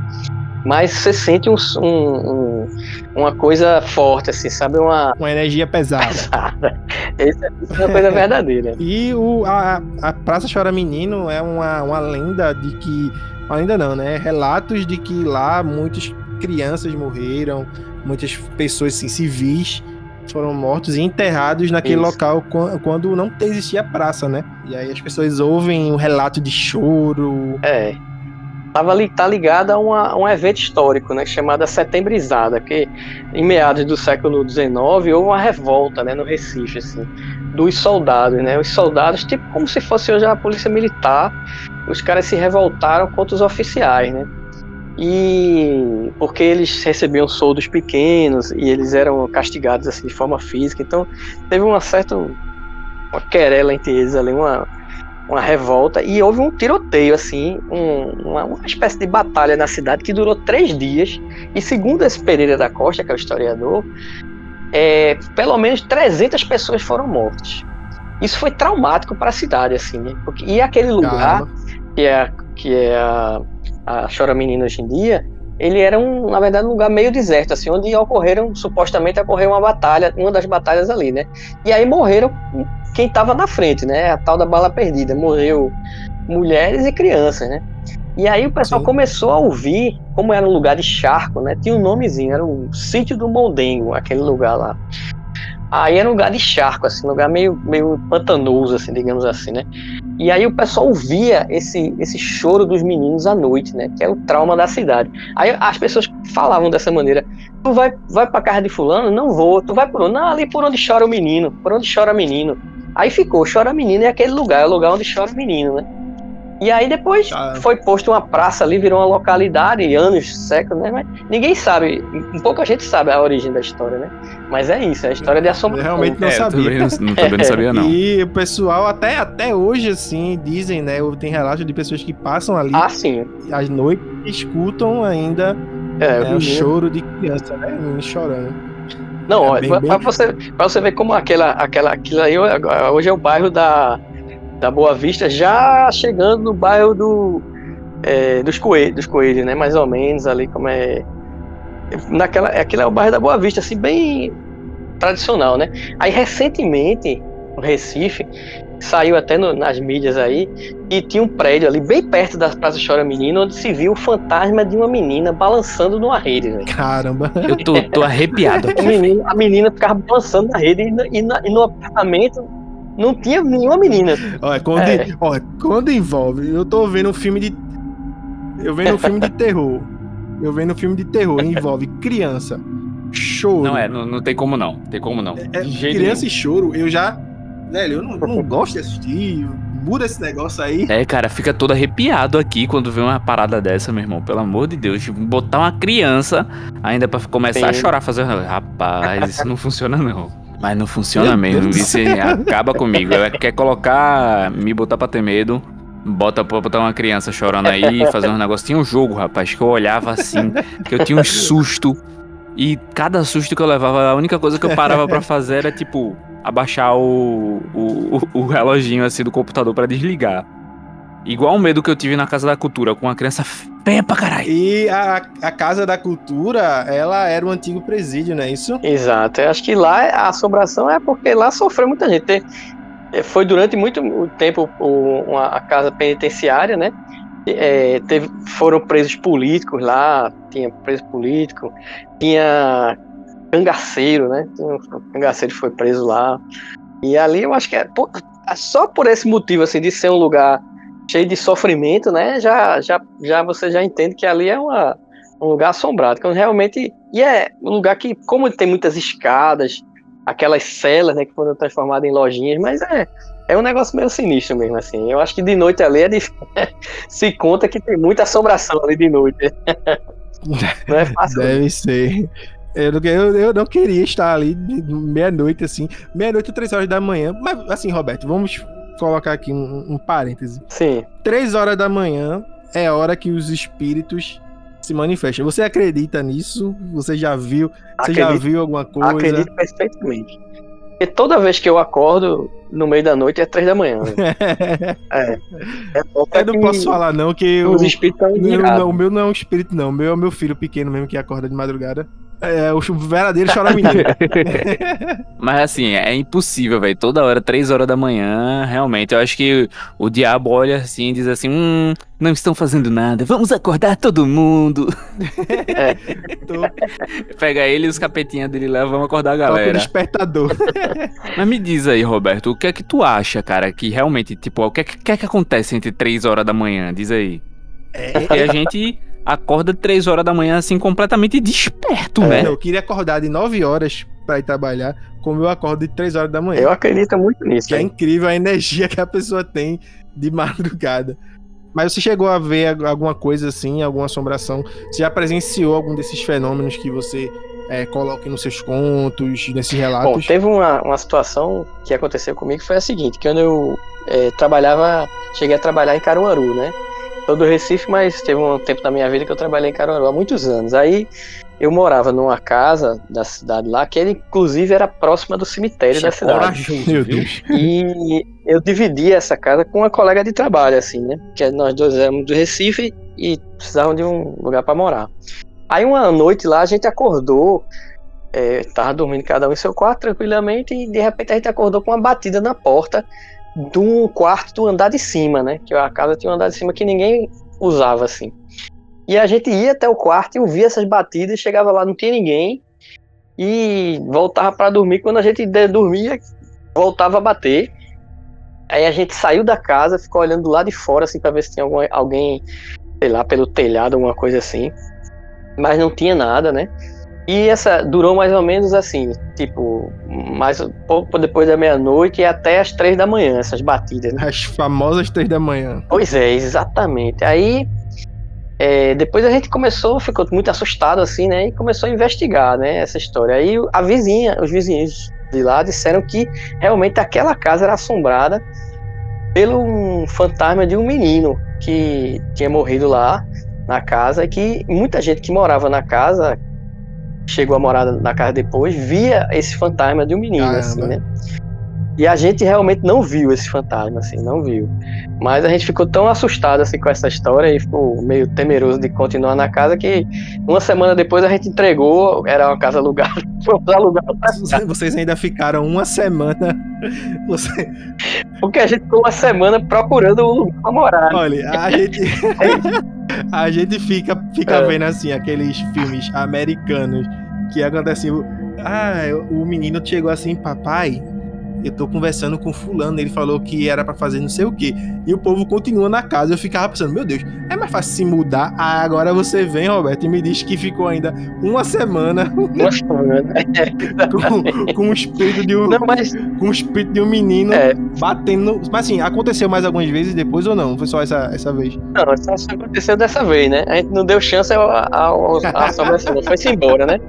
mas você sente um, um, um, uma coisa forte, assim, sabe? Uma, *laughs* uma energia pesada. pesada. Isso, é, é uma coisa *laughs* verdadeira. e o, a, a Praça Chora Menino é uma, uma lenda de que. Ainda não, né? Relatos de que lá muitas crianças morreram, muitas pessoas assim, civis foram mortos e enterrados naquele Isso. local quando não existia praça, né? E aí as pessoas ouvem o um relato de choro. É tava ali, tá ligada a, uma, um evento histórico, né, chamada Setembrizada, que em meados do século XIX houve uma revolta, né, no Recife, assim, dos soldados, né, os soldados, tipo como se fosse hoje a polícia militar, os caras se revoltaram contra os oficiais, né, e porque eles recebiam soldos pequenos e eles eram castigados assim de forma física, então teve uma certa uma querela entre eles ali, uma uma revolta e houve um tiroteio, assim, um, uma, uma, espécie de batalha na cidade que durou três dias. E segundo esse Pereira da Costa, que é o historiador, é, pelo menos 300 pessoas foram mortas. Isso foi traumático para a cidade, assim, né? Porque, e aquele lugar, que é, que é a, a Chora Menina hoje em dia, ele era, um, na verdade, um lugar meio deserto, assim, onde ocorreram, supostamente ocorreu uma batalha, uma das batalhas ali, né? E aí morreram quem estava na frente, né? A tal da bala perdida. Morreu mulheres e crianças, né? E aí o pessoal Sim. começou a ouvir, como era um lugar de charco, né? Tinha um nomezinho, era o sítio do Moldengo, aquele lugar lá. Aí era um lugar de charco, assim, lugar meio, meio pantanoso, assim, digamos assim, né? E aí o pessoal ouvia esse, esse choro dos meninos à noite, né? Que é o trauma da cidade. Aí as pessoas falavam dessa maneira: tu vai, vai pra casa de fulano? Não vou. Tu vai por onde? Não, ali por onde chora o menino. Por onde chora o menino. Aí ficou, chora menino é aquele lugar, é o lugar onde chora menino, né? E aí depois ah. foi posto uma praça ali, virou uma localidade, anos, séculos, né? Mas ninguém sabe, um pouca gente sabe a origem da história, né? Mas é isso, é a história de assombração. Eu realmente não é, sabia. Também não, também não sabia, não. *laughs* E o pessoal, até, até hoje, assim, dizem, né? Tem relatos de pessoas que passam ali. Ah, sim. Às noites escutam ainda é, né, o choro de criança, né? Menino chorando. Não, é para você, pra você ver como aquela, aquela, aquilo aí hoje é o bairro da, da Boa Vista, já chegando no bairro do, é, dos, coelhos, dos coelhos, né? Mais ou menos ali como é. Naquela, aquilo é o bairro da Boa Vista, assim, bem tradicional, né? Aí recentemente, no Recife, saiu até no, nas mídias aí, e tinha um prédio ali bem perto da Praça Chora Menina, onde se viu o fantasma de uma menina balançando numa rede. Véio. Caramba! Eu tô, tô arrepiado. *laughs* a, menina, a menina ficava balançando na rede e, e, na, e no apartamento não tinha nenhuma menina. Olha, quando, é. olha, quando envolve, eu tô vendo um filme de. Eu vendo um filme de terror. Eu vendo um filme de terror, envolve criança, choro. Não é, não, não tem como não. Tem como não. É, criança nenhum. e choro, eu já velho, eu não, não gosto de assistir, muda esse negócio aí. É, cara, fica todo arrepiado aqui quando vê uma parada dessa, meu irmão. Pelo amor de Deus, botar uma criança ainda para começar Sim. a chorar, fazer. Rapaz, isso não funciona não. Mas não funciona mesmo. Isso acaba comigo. Quer colocar, me botar pra ter medo. Bota pra botar uma criança chorando aí, fazer um negócio. Tinha um jogo, rapaz, que eu olhava assim, que eu tinha um susto. E cada susto que eu levava, a única coisa que eu parava para fazer era tipo, abaixar o, o, o reloginho assim do computador para desligar. Igual o medo que eu tive na Casa da Cultura, com uma criança feia pra caralho. E a, a Casa da Cultura, ela era um antigo presídio, não é isso? Exato. Eu acho que lá a assombração é porque lá sofreu muita gente. É, foi durante muito tempo uma, a casa penitenciária, né? É, teve, foram presos políticos lá, tinha preso político, tinha cangaceiro, né? Um cangaceiro foi preso lá. E ali eu acho que é, é só por esse motivo, assim, de ser um lugar cheio de sofrimento, né? Já, já, já você já entende que ali é uma, um lugar assombrado. Que realmente. E é um lugar que, como tem muitas escadas, aquelas celas, né, que foram transformadas em lojinhas, mas é. É um negócio meio sinistro mesmo, assim. Eu acho que de noite ali é de... *laughs* se conta que tem muita assombração ali de noite. *laughs* Não é fácil. Deve ser. Eu não, eu, eu não queria estar ali meia-noite, assim. Meia-noite três horas da manhã. Mas, assim, Roberto, vamos colocar aqui um, um parêntese. Sim. Três horas da manhã é a hora que os espíritos se manifestam. Você acredita nisso? Você já viu? Você acredito, já viu alguma coisa? Acredito perfeitamente. Porque toda vez que eu acordo no meio da noite é três da manhã. *laughs* é. é eu não posso falar, não, que os espíritos estão O meu não é um espírito, não. O meu é o meu filho pequeno mesmo que acorda de madrugada. É, o verdadeiro chora menino. *laughs* Mas assim, é impossível, velho. Toda hora, três horas da manhã, realmente. Eu acho que o diabo olha assim e diz assim: hum, não estão fazendo nada, vamos acordar todo mundo. É. *laughs* Pega ele e os capetinhas dele lá, vamos acordar a galera. Toca o despertador. *laughs* Mas me diz aí, Roberto, o que é que tu acha, cara, que realmente, tipo, o que é que, que, é que acontece entre três horas da manhã? Diz aí. É. Porque a gente acorda três horas da manhã, assim, completamente desperto, é, né? Eu queria acordar de 9 horas para ir trabalhar, como eu acordo de 3 horas da manhã. Eu acredito muito nisso. Que é incrível a energia que a pessoa tem de madrugada. Mas você chegou a ver alguma coisa assim, alguma assombração? Você já presenciou algum desses fenômenos que você é, coloca nos seus contos, nesses relatos? Bom, teve uma, uma situação que aconteceu comigo que foi a seguinte, quando eu é, trabalhava, cheguei a trabalhar em Caruaru, né? Sou do Recife, mas teve um tempo da minha vida que eu trabalhei em Caruaru há muitos anos. Aí eu morava numa casa da cidade lá, que inclusive era próxima do cemitério da cidade. Corajoso, meu Deus. E eu dividi essa casa com uma colega de trabalho, assim, né? Que nós dois éramos do Recife e precisavam de um lugar para morar. Aí uma noite lá a gente acordou, é, tava dormindo cada um em seu quarto tranquilamente, e de repente a gente acordou com uma batida na porta de um quarto do andar de cima, né? Que a casa tinha um andar de cima que ninguém usava assim. E a gente ia até o quarto e ouvia essas batidas, chegava lá, não tinha ninguém, e voltava para dormir. Quando a gente dormia, voltava a bater. Aí a gente saiu da casa, ficou olhando do lado de fora, assim, para ver se tinha algum, alguém, sei lá, pelo telhado, alguma coisa assim. Mas não tinha nada, né? E essa durou mais ou menos assim, tipo, mais pouco depois da meia-noite e até as três da manhã, essas batidas. Né? As famosas três da manhã. Pois é, exatamente. Aí é, depois a gente começou, ficou muito assustado assim, né? E começou a investigar, né? Essa história. Aí a vizinha, os vizinhos de lá disseram que realmente aquela casa era assombrada pelo um fantasma de um menino que tinha morrido lá na casa e que muita gente que morava na casa chegou a morar na casa depois, via esse fantasma de um menino, Caramba. assim, né? E a gente realmente não viu esse fantasma, assim, não viu. Mas a gente ficou tão assustado assim com essa história e ficou meio temeroso de continuar na casa que uma semana depois a gente entregou, era uma casa alugada, alugar Vocês ainda ficaram uma semana. Você... Porque a gente ficou uma semana procurando um lugar pra morar. Olha, a *laughs* gente. a gente fica, fica é. vendo assim aqueles filmes americanos que acontece. Ah, o menino chegou assim, papai, eu tô conversando com fulano, ele falou que era para fazer não sei o que. E o povo continua na casa. Eu ficava pensando, meu Deus, é mais fácil se mudar. Ah, agora você vem, Roberto, e me diz que ficou ainda uma semana. *laughs* Uma semana. com, com o espírito de um. Não, mas... Com o espírito de um menino é. batendo. Mas assim, aconteceu mais algumas vezes depois ou não? Foi só essa, essa vez? Não, só aconteceu dessa vez, né? A gente não deu chance à assombração. Foi-se embora, né?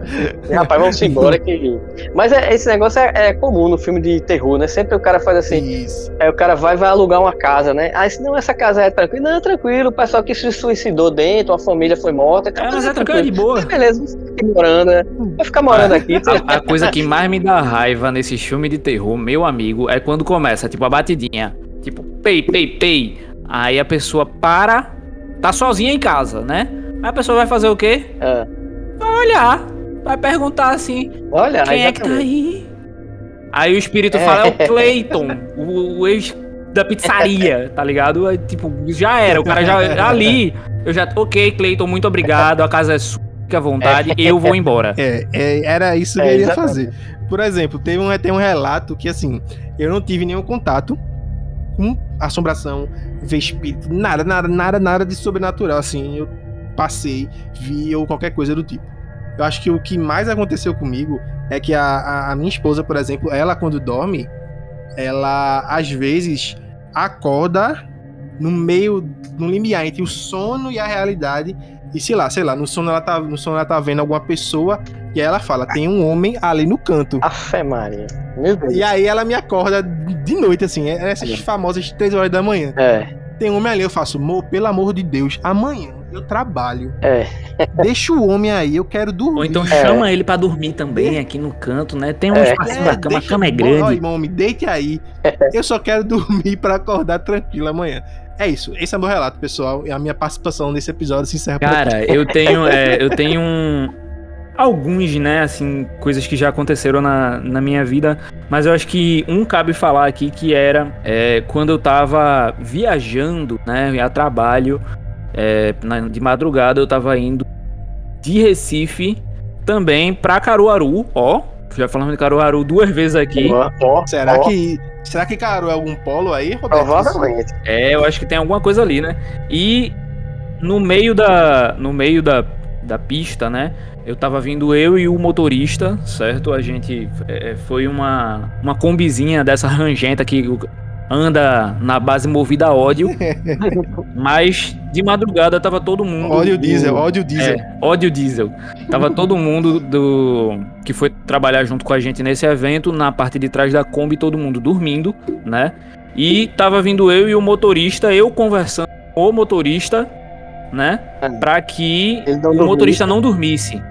Rapaz, vamos embora que. Mas é, esse negócio é, é comum no filme de terror né? Sempre o cara faz assim. Isso. Aí o cara vai vai alugar uma casa, né? Aí se não, essa casa é tranquila. Não, tranquilo, o pessoal que se suicidou dentro, a família foi morta. Então, é, mas é tranquilo, de boa. Mas beleza, vou morando, né? Vou ficar morando aqui. A, a, coisa que mais me dá raiva nesse filme de terror, meu amigo, é quando começa, tipo, a batidinha. Tipo, pei, pei, pei. Aí a pessoa para, tá sozinha em casa, né? Aí a pessoa vai fazer o quê? É. Vai olhar. Vai perguntar assim: Olha, quem é que tá aí? Aí o espírito é. fala, é o Clayton, o, o ex da pizzaria, tá ligado? Aí, tipo, já era, o cara já ali, eu já, ok, Clayton, muito obrigado, a casa é sua, fique à vontade, é. eu vou embora. É, é era isso que é, eu ia fazer. Por exemplo, teve um, tem um relato que, assim, eu não tive nenhum contato com assombração, ver espírito, nada, nada, nada, nada de sobrenatural, assim, eu passei, vi ou qualquer coisa do tipo. Eu acho que o que mais aconteceu comigo é que a, a minha esposa, por exemplo, ela quando dorme, ela às vezes acorda no meio, no limiar entre o sono e a realidade. E sei lá, sei lá, no sono ela tá, no sono ela tá vendo alguma pessoa e aí ela fala, tem um homem ali no canto. A fé Maria. Meu Deus. E aí ela me acorda de noite, assim, é essas é. famosas três horas da manhã. É. Tem um homem ali, eu faço, pelo amor de Deus, amanhã eu trabalho. É. Deixa o homem aí, eu quero dormir. Ou então chama é. ele para dormir também aqui no canto, né? Tem um é. espaço é, da cama, a cama é grande. Ó, me deite aí. Eu só quero *laughs* dormir para acordar tranquilo amanhã. É isso, esse é meu relato, pessoal. E a minha participação nesse episódio se encerra Cara, eu tenho, é, eu tenho um, alguns, né, assim, coisas que já aconteceram na, na minha vida, mas eu acho que um cabe falar aqui que era é, quando eu tava viajando, né, a trabalho, é, na, de madrugada eu tava indo de Recife também pra Caruaru, ó. Já falamos de Caruaru duas vezes aqui. Ó, ó, será ó. que será que Caruaru é algum polo aí, Roberto? Provavelmente. É, eu acho que tem alguma coisa ali, né? E no meio da no meio da, da pista, né? Eu tava vindo eu e o motorista, certo? A gente é, foi uma uma combizinha dessa rangenta que anda na base movida a ódio. *laughs* mas de madrugada tava todo mundo. Ódio diesel, ódio diesel. É, ódio diesel. Tava todo mundo do que foi trabalhar junto com a gente nesse evento, na parte de trás da Kombi, todo mundo dormindo, né? E tava vindo eu e o motorista, eu conversando com o motorista, né? É. Pra que o motorista não dormisse,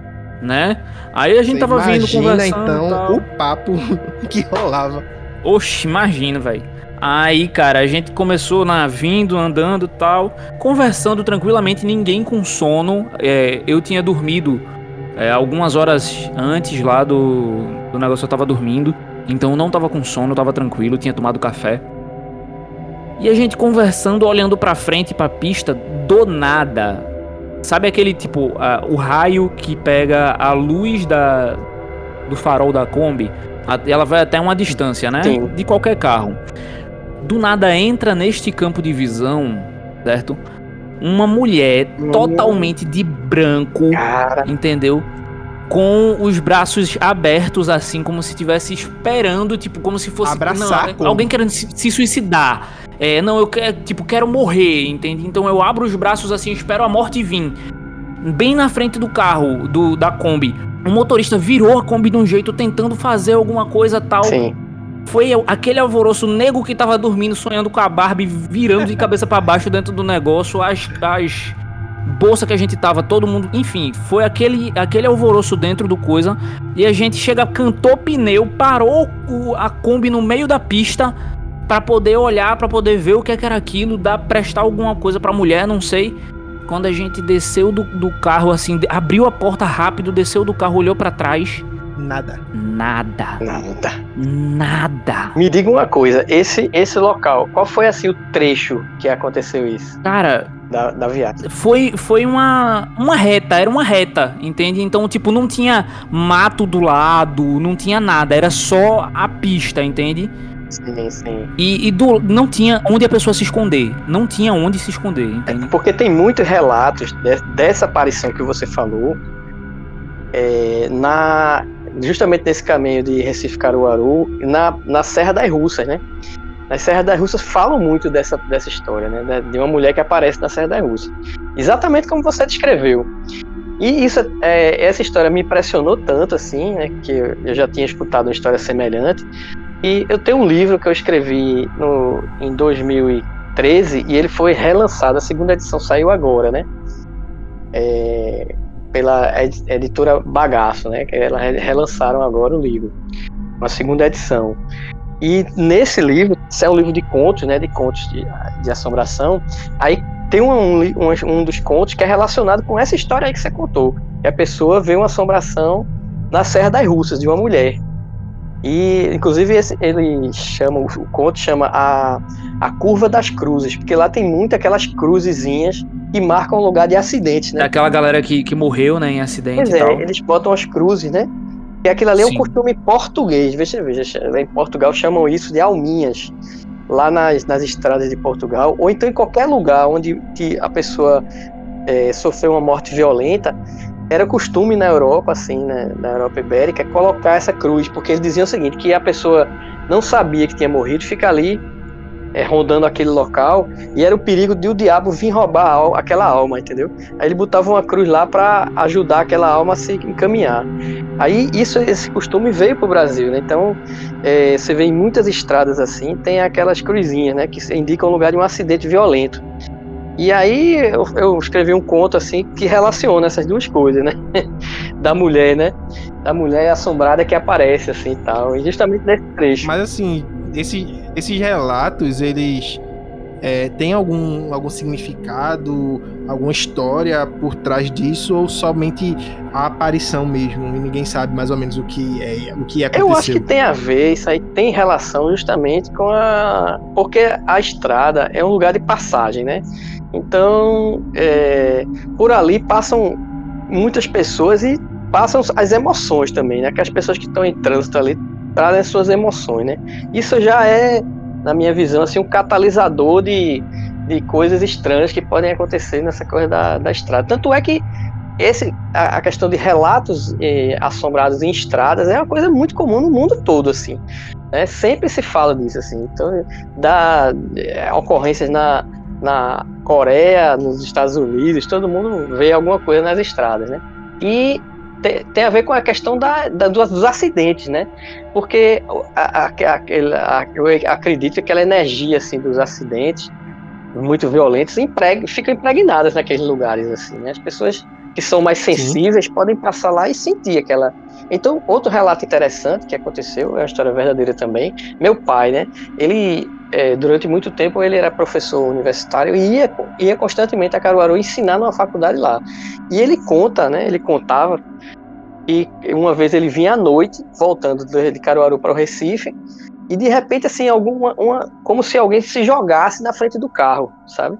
né? Aí a gente Você tava vindo conversando. então o papo *laughs* que rolava. Oxe, imagina, velho. Aí, cara, a gente começou na vindo, andando tal, conversando tranquilamente, ninguém com sono. É, eu tinha dormido é, algumas horas antes lá do, do negócio, eu tava dormindo. Então não tava com sono, tava tranquilo, tinha tomado café. E a gente conversando, olhando pra frente, pra pista, do nada. Sabe aquele tipo, a, o raio que pega a luz da, do farol da Kombi? A, ela vai até uma distância, né? Sim. De qualquer carro do nada entra neste campo de visão, certo? Uma mulher totalmente de branco, Cara. entendeu? Com os braços abertos, assim, como se estivesse esperando, tipo, como se fosse Abraçar, não, alguém querendo se, se, suicidar. É, não, eu quero, tipo, quero morrer, entende? Então eu abro os braços assim, espero a morte vir. Bem na frente do carro, do, da Kombi. O motorista virou a Kombi de um jeito, tentando fazer alguma coisa tal. Sim. Foi aquele alvoroço nego que tava dormindo, sonhando com a Barbie, virando de cabeça para baixo dentro do negócio, as, as bolsa que a gente tava, todo mundo, enfim, foi aquele aquele alvoroço dentro do coisa e a gente chega, cantou pneu, parou o, a Kombi no meio da pista para poder olhar, para poder ver o que, é que era aquilo, dar prestar alguma coisa para mulher, não sei. Quando a gente desceu do, do carro assim, abriu a porta rápido, desceu do carro, olhou para trás, Nada. Nada. Nada. Nada. Me diga uma coisa, esse esse local, qual foi assim o trecho que aconteceu isso? Cara, da, da viagem. Foi, foi uma, uma reta, era uma reta, entende? Então, tipo, não tinha mato do lado, não tinha nada, era só a pista, entende? Sim, sim. E, e do, não tinha onde a pessoa se esconder. Não tinha onde se esconder, entende? É porque tem muitos relatos de, dessa aparição que você falou é, na justamente nesse caminho de Recife Caruaru, na, na Serra das Russas, né? Nas Serras das Russas falam muito dessa, dessa história, né? De uma mulher que aparece na Serra das Russas. Exatamente como você descreveu. E isso, é, essa história me impressionou tanto, assim, né? Que eu já tinha escutado uma história semelhante. E eu tenho um livro que eu escrevi no, em 2013 e ele foi relançado. A segunda edição saiu agora, né? É, pela editora Bagaço, né? Que elas relançaram agora o livro, uma segunda edição. E nesse livro, isso é um livro de contos, né? De contos de, de assombração. Aí tem um, um, um, dos contos que é relacionado com essa história aí que você contou. Que a pessoa vê uma assombração na Serra das Russas de uma mulher. E, inclusive, esse, ele chama, o conto chama a, a Curva das Cruzes, porque lá tem muito aquelas cruzezinhas que marcam o lugar de acidentes, né? Aquela galera que, que morreu, né, em acidente pois é, eles botam as cruzes, né? E aquilo ali é um costume português, veja, veja, em Portugal chamam isso de alminhas, lá nas, nas estradas de Portugal, ou então em qualquer lugar onde que a pessoa é, sofreu uma morte violenta, era costume na Europa, assim, né, na Europa Ibérica, colocar essa cruz, porque eles diziam o seguinte, que a pessoa não sabia que tinha morrido, fica ali é, rondando aquele local, e era o perigo de o diabo vir roubar aquela alma, entendeu? Aí ele botava uma cruz lá para ajudar aquela alma a se encaminhar. Aí isso, esse costume veio para o Brasil, né? Então é, você vê em muitas estradas assim, tem aquelas cruzinhas, né, que indicam o lugar de um acidente violento. E aí eu, eu, escrevi um conto assim que relaciona essas duas coisas, né? *laughs* da mulher, né? Da mulher assombrada que aparece assim e tal. E justamente nesse trecho. Mas assim, esse, esses relatos, eles é, têm algum, algum significado, alguma história por trás disso, ou somente a aparição mesmo, e ninguém sabe mais ou menos o que é o que aconteceu? Eu acho que tem a ver, isso aí tem relação justamente com a. Porque a estrada é um lugar de passagem, né? Então, é, por ali passam muitas pessoas e passam as emoções também, né? Que as pessoas que estão em trânsito ali trazem as suas emoções, né? Isso já é, na minha visão, assim, um catalisador de, de coisas estranhas que podem acontecer nessa coisa da, da estrada. Tanto é que esse, a, a questão de relatos eh, assombrados em estradas é uma coisa muito comum no mundo todo, assim. Né? Sempre se fala disso, assim. Então, dá é, ocorrências na, na Coreia, nos Estados Unidos, todo mundo vê alguma coisa nas estradas, né? E tem, tem a ver com a questão da, da dos acidentes, né? Porque a, a, a, eu acredito que aquela energia assim dos acidentes muito violentos impreg, ficam impregnadas naqueles lugares assim, né? As pessoas que são mais sensíveis Sim. podem passar lá e sentir aquela. Então, outro relato interessante que aconteceu, é uma história verdadeira também. Meu pai, né? Ele é, durante muito tempo ele era professor universitário e ia, ia constantemente a Caruaru ensinar numa faculdade lá. E ele conta, né? Ele contava e uma vez ele vinha à noite, voltando de Caruaru para o Recife, e de repente, assim, alguma, uma, como se alguém se jogasse na frente do carro, sabe?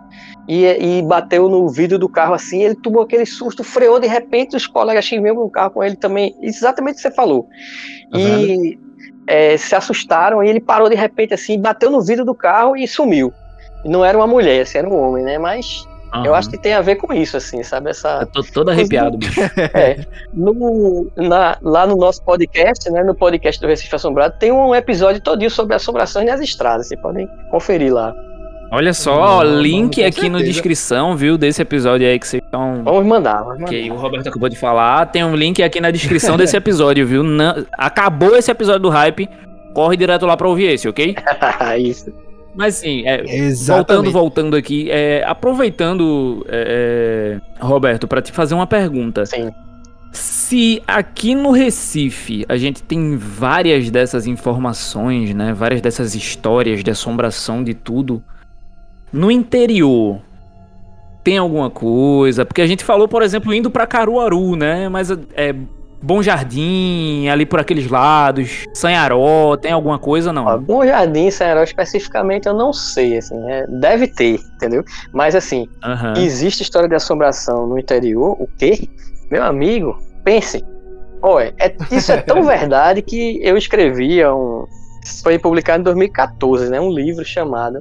E, e bateu no vidro do carro assim, ele tomou aquele susto, freou, de repente os colegas vinham com o carro com ele também, exatamente o que você falou. Tá e é, se assustaram e ele parou de repente assim, bateu no vidro do carro e sumiu. não era uma mulher, assim, era um homem, né? Mas uhum. eu acho que tem a ver com isso, assim, sabe? Essa... Eu tô todo arrepiado, bicho. *laughs* É, no, na, lá no nosso podcast, né? No podcast do Recife Assombrado, tem um episódio todinho sobre assombrações nas estradas. Vocês podem conferir lá. Olha só, não, link não, aqui na descrição, viu, desse episódio aí que vocês estão. Vamos mandar, vamos mandar. Que o Roberto acabou de falar. Tem um link aqui na descrição desse *laughs* episódio, viu? Não... Acabou esse episódio do hype. Corre direto lá pra ouvir esse, ok? *laughs* Isso. Mas sim, é, voltando, voltando aqui, é, aproveitando, é, é Roberto, para te fazer uma pergunta. Sim. Se aqui no Recife a gente tem várias dessas informações, né, várias dessas histórias de assombração de tudo, no interior tem alguma coisa? Porque a gente falou, por exemplo, indo para Caruaru, né? Mas é Bom Jardim, ali por aqueles lados, Sanharó, tem alguma coisa não? Bom Jardim, Sanharó especificamente eu não sei, assim, é, deve ter, entendeu? Mas assim, uhum. existe história de assombração no interior, o quê? Meu amigo, pense. Olha, é, isso é tão *laughs* verdade que eu escrevi um, foi publicado em 2014, né, um livro chamado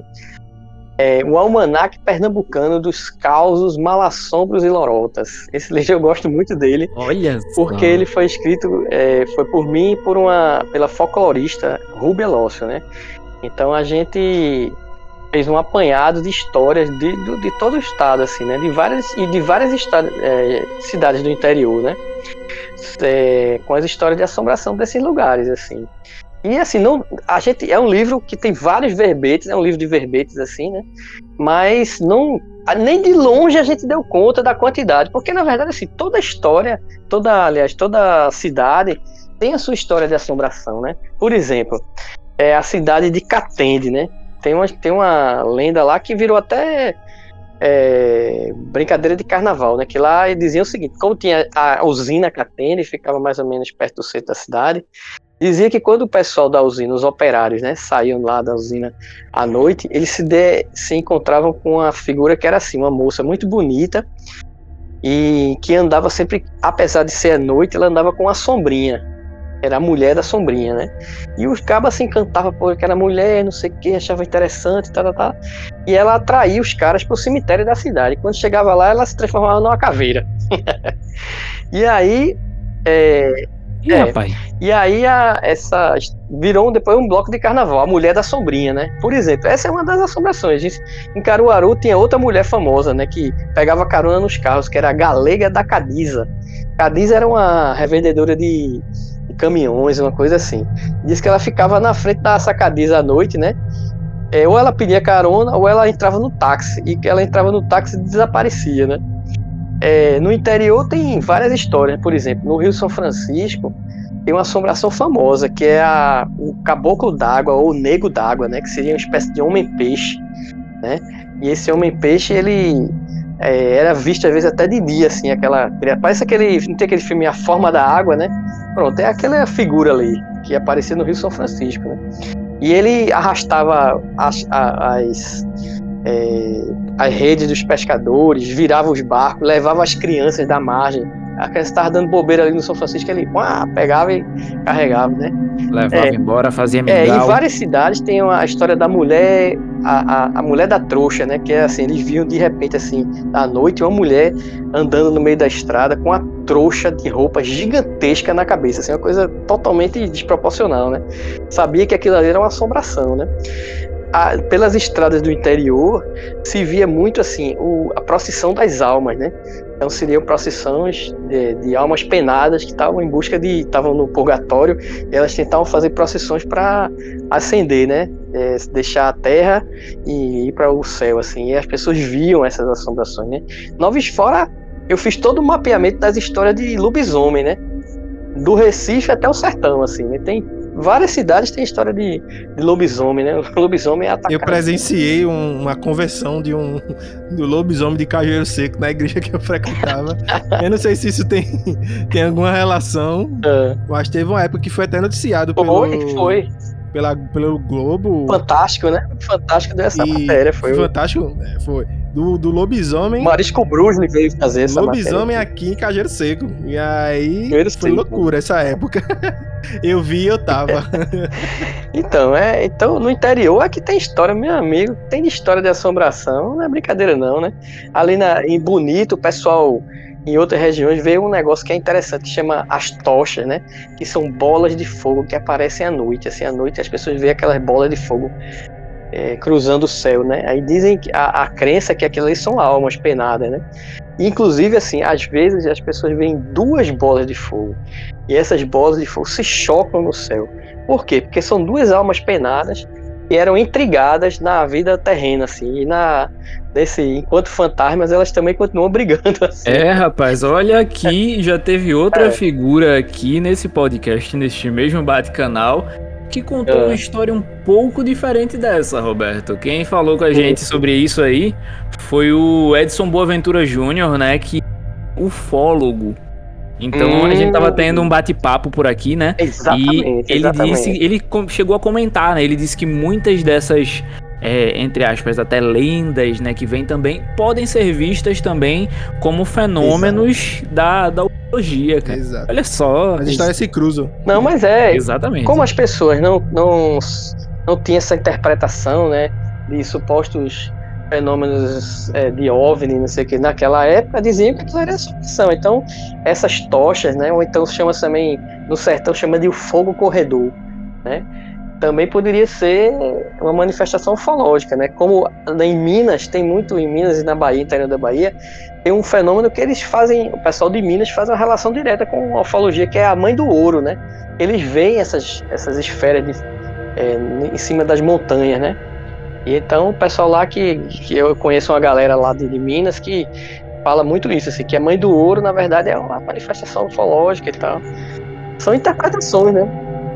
é, o Almanac Pernambucano dos Causos, Malassombros e Lorotas. Esse livro eu gosto muito dele. Olha Porque só. ele foi escrito, é, foi por mim e por uma, pela folclorista Rubia Lócio, né? Então a gente fez um apanhado de histórias de, de, de todo o estado, assim, né? De várias, e de várias é, cidades do interior, né? É, com as histórias de assombração desses lugares, assim. E assim, não, a gente é um livro que tem vários verbetes, é um livro de verbetes assim, né? Mas não nem de longe a gente deu conta da quantidade, porque na verdade assim, toda história, toda, aliás, toda cidade tem a sua história de assombração, né? Por exemplo, é a cidade de Catende, né? Tem uma, tem uma lenda lá que virou até é, brincadeira de carnaval, né? Que lá diziam o seguinte: como tinha a usina Catende, ficava mais ou menos perto do centro da cidade, Dizia que quando o pessoal da usina, os operários, né, saíam lá da usina à noite, eles se, de, se encontravam com uma figura que era assim, uma moça muito bonita e que andava sempre, apesar de ser à noite, ela andava com uma sombrinha. Era a mulher da sombrinha, né? E os cabas se encantavam por aquela mulher, não sei o que, achava interessante, tal, tal, tal. E ela atraía os caras para o cemitério da cidade. Quando chegava lá, ela se transformava numa caveira. *laughs* e aí, é, Ih, é, rapaz. E aí a, essa virou depois um bloco de carnaval, a mulher da sombrinha, né? Por exemplo, essa é uma das assombrações. Gente, em Caruaru tinha outra mulher famosa, né? Que pegava carona nos carros, que era a Galega da Cadiza. Cadiza era uma revendedora de, caminhões, uma coisa assim. Diz que ela ficava na frente da sacadiza à noite, né? É, ou ela pedia carona, ou ela entrava no táxi. E que ela entrava no táxi e desaparecia, né? É, no interior tem várias histórias, por exemplo, no Rio São Francisco tem uma assombração famosa que é a, o caboclo d'água ou o nego d'água, né, que seria uma espécie de homem-peixe, né? E esse homem-peixe ele é, era visto às vezes até de dia, assim, aquela parece aquele não tem aquele filme A Forma da Água, né? Pronto, é aquela figura ali que aparecia no Rio São Francisco, né? E ele arrastava as, as é, as redes dos pescadores, virava os barcos, levava as crianças da margem. A criança estava dando bobeira ali no São Francisco, ele pá, pegava e carregava, né? Levava é, embora, fazia mingau. É, em várias cidades tem a história da mulher, a, a, a, mulher da trouxa, né? Que é assim, eles viam de repente, assim, à noite, uma mulher andando no meio da estrada com uma trouxa de roupa gigantesca na cabeça, assim, uma coisa totalmente desproporcional, né? Sabia que aquilo ali era uma assombração, né? A, pelas estradas do interior se via muito assim o, a procissão das almas, né? Então seriam procissões de, de almas penadas que estavam em busca de estavam no purgatório elas tentavam fazer procissões para ascender, né? É, deixar a terra e ir para o céu assim. E as pessoas viam essas assombrações, né? Noves fora eu fiz todo o mapeamento das histórias de lobisomem, né? Do Recife até o sertão, assim. Né? Tem várias cidades têm história de, de lobisomem, né? O *laughs* lobisomem é atacado. Eu presenciei um, uma conversão de um *laughs* do lobisomem de Cajueiro Seco na igreja que eu frequentava. eu não sei se isso tem, *laughs* tem alguma relação, é. mas teve uma época que foi até noticiado pelo... Foi, foi. Pela, pelo Globo. Fantástico, né? Fantástico dessa matéria, foi. Fantástico, é, foi do, do lobisomem. Marisco Brusli veio fazer essa Lobisomem matéria. aqui em Cajeiro Seco. E aí Cajeiro foi Seco. loucura essa época. *laughs* eu vi e eu tava. *laughs* então, é, então, no interior aqui tem história, meu amigo, tem história de assombração, não é brincadeira não, né? Ali na, em Bonito, o pessoal em outras regiões vê um negócio que é interessante, que chama as tochas, né? Que são bolas de fogo que aparecem à noite. Assim, à noite as pessoas veem aquelas bolas de fogo é, cruzando o céu, né? Aí dizem que a, a crença é que aquelas são almas penadas, né? Inclusive, assim, às vezes as pessoas veem duas bolas de fogo e essas bolas de fogo se chocam no céu. Por quê? Porque são duas almas penadas e eram intrigadas na vida terrena, assim, e na desse enquanto fantasmas elas também continuam *laughs* brigando assim. É, rapaz, olha aqui, já teve outra é. figura aqui nesse podcast, neste mesmo bate-canal, que contou é. uma história um pouco diferente dessa, Roberto. Quem falou com a gente sobre isso aí foi o Edson Boaventura Júnior, né, que é ufólogo. Então hum. a gente tava tendo um bate-papo por aqui, né? Exatamente. E ele exatamente. disse, ele chegou a comentar, né? Ele disse que muitas dessas é, entre aspas, até lendas, né, que vêm também, podem ser vistas também como fenômenos da, da ufologia, cara. Exato. Olha só. As histórias se cruzam. Não, mas é. Exatamente. Como as pessoas não, não, não tinham essa interpretação, né, de supostos fenômenos é, de OVNI, não sei o que, naquela época diziam que aquilo era assombração. Então, essas tochas, né, ou então chama também, no sertão chama de o fogo corredor, né, também poderia ser uma manifestação ufológica, né? Como em Minas, tem muito em Minas e na Bahia, interior da Bahia, tem um fenômeno que eles fazem, o pessoal de Minas faz uma relação direta com a ufologia, que é a mãe do ouro, né? Eles veem essas, essas esferas de, é, em cima das montanhas, né? E então o pessoal lá que, que eu conheço uma galera lá de, de Minas que fala muito isso, assim, que a mãe do ouro, na verdade, é uma manifestação ufológica e tal. São interpretações, né?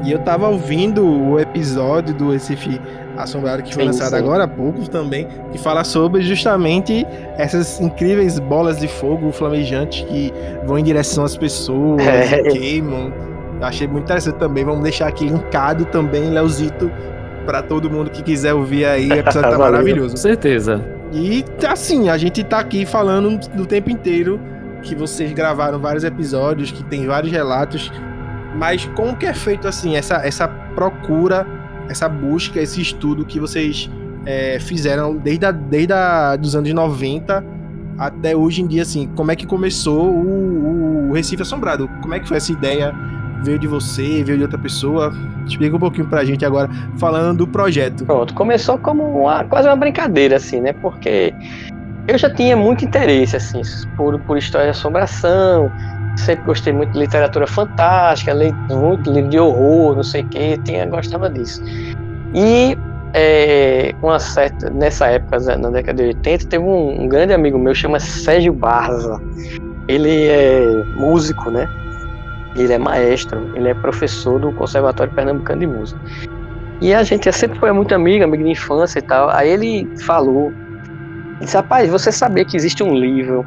E eu tava ouvindo o episódio do Recife Assombrado que foi sim, lançado sim. agora há pouco também, que fala sobre justamente essas incríveis bolas de fogo flamejantes que vão em direção às pessoas, *laughs* é. queimam. Eu achei muito interessante também. Vamos deixar aqui linkado também, Leozito, para todo mundo que quiser ouvir aí. O episódio tá *laughs* maravilhoso. Com certeza. E assim, a gente tá aqui falando do tempo inteiro que vocês gravaram vários episódios, que tem vários relatos mas como que é feito assim essa, essa procura, essa busca, esse estudo que vocês é, fizeram desde, a, desde a, dos anos 90 até hoje em dia, assim, como é que começou o, o Recife Assombrado? Como é que foi essa ideia? Veio de você, veio de outra pessoa? Explica um pouquinho pra gente agora, falando do projeto. Pronto, começou como uma, quase uma brincadeira, assim, né? Porque eu já tinha muito interesse, assim, por, por história de assombração, sempre gostei muito de literatura fantástica, li muito livro de horror, não sei o que, tinha, gostava disso. E é, uma certa, nessa época, na década de 80, teve um, um grande amigo meu, chama Sérgio Barza. Ele é músico, né? Ele é maestro, ele é professor do Conservatório Pernambucano de Música. E a gente sempre foi muito amigo, amigo de infância e tal. Aí ele falou, disse, rapaz, você sabia que existe um livro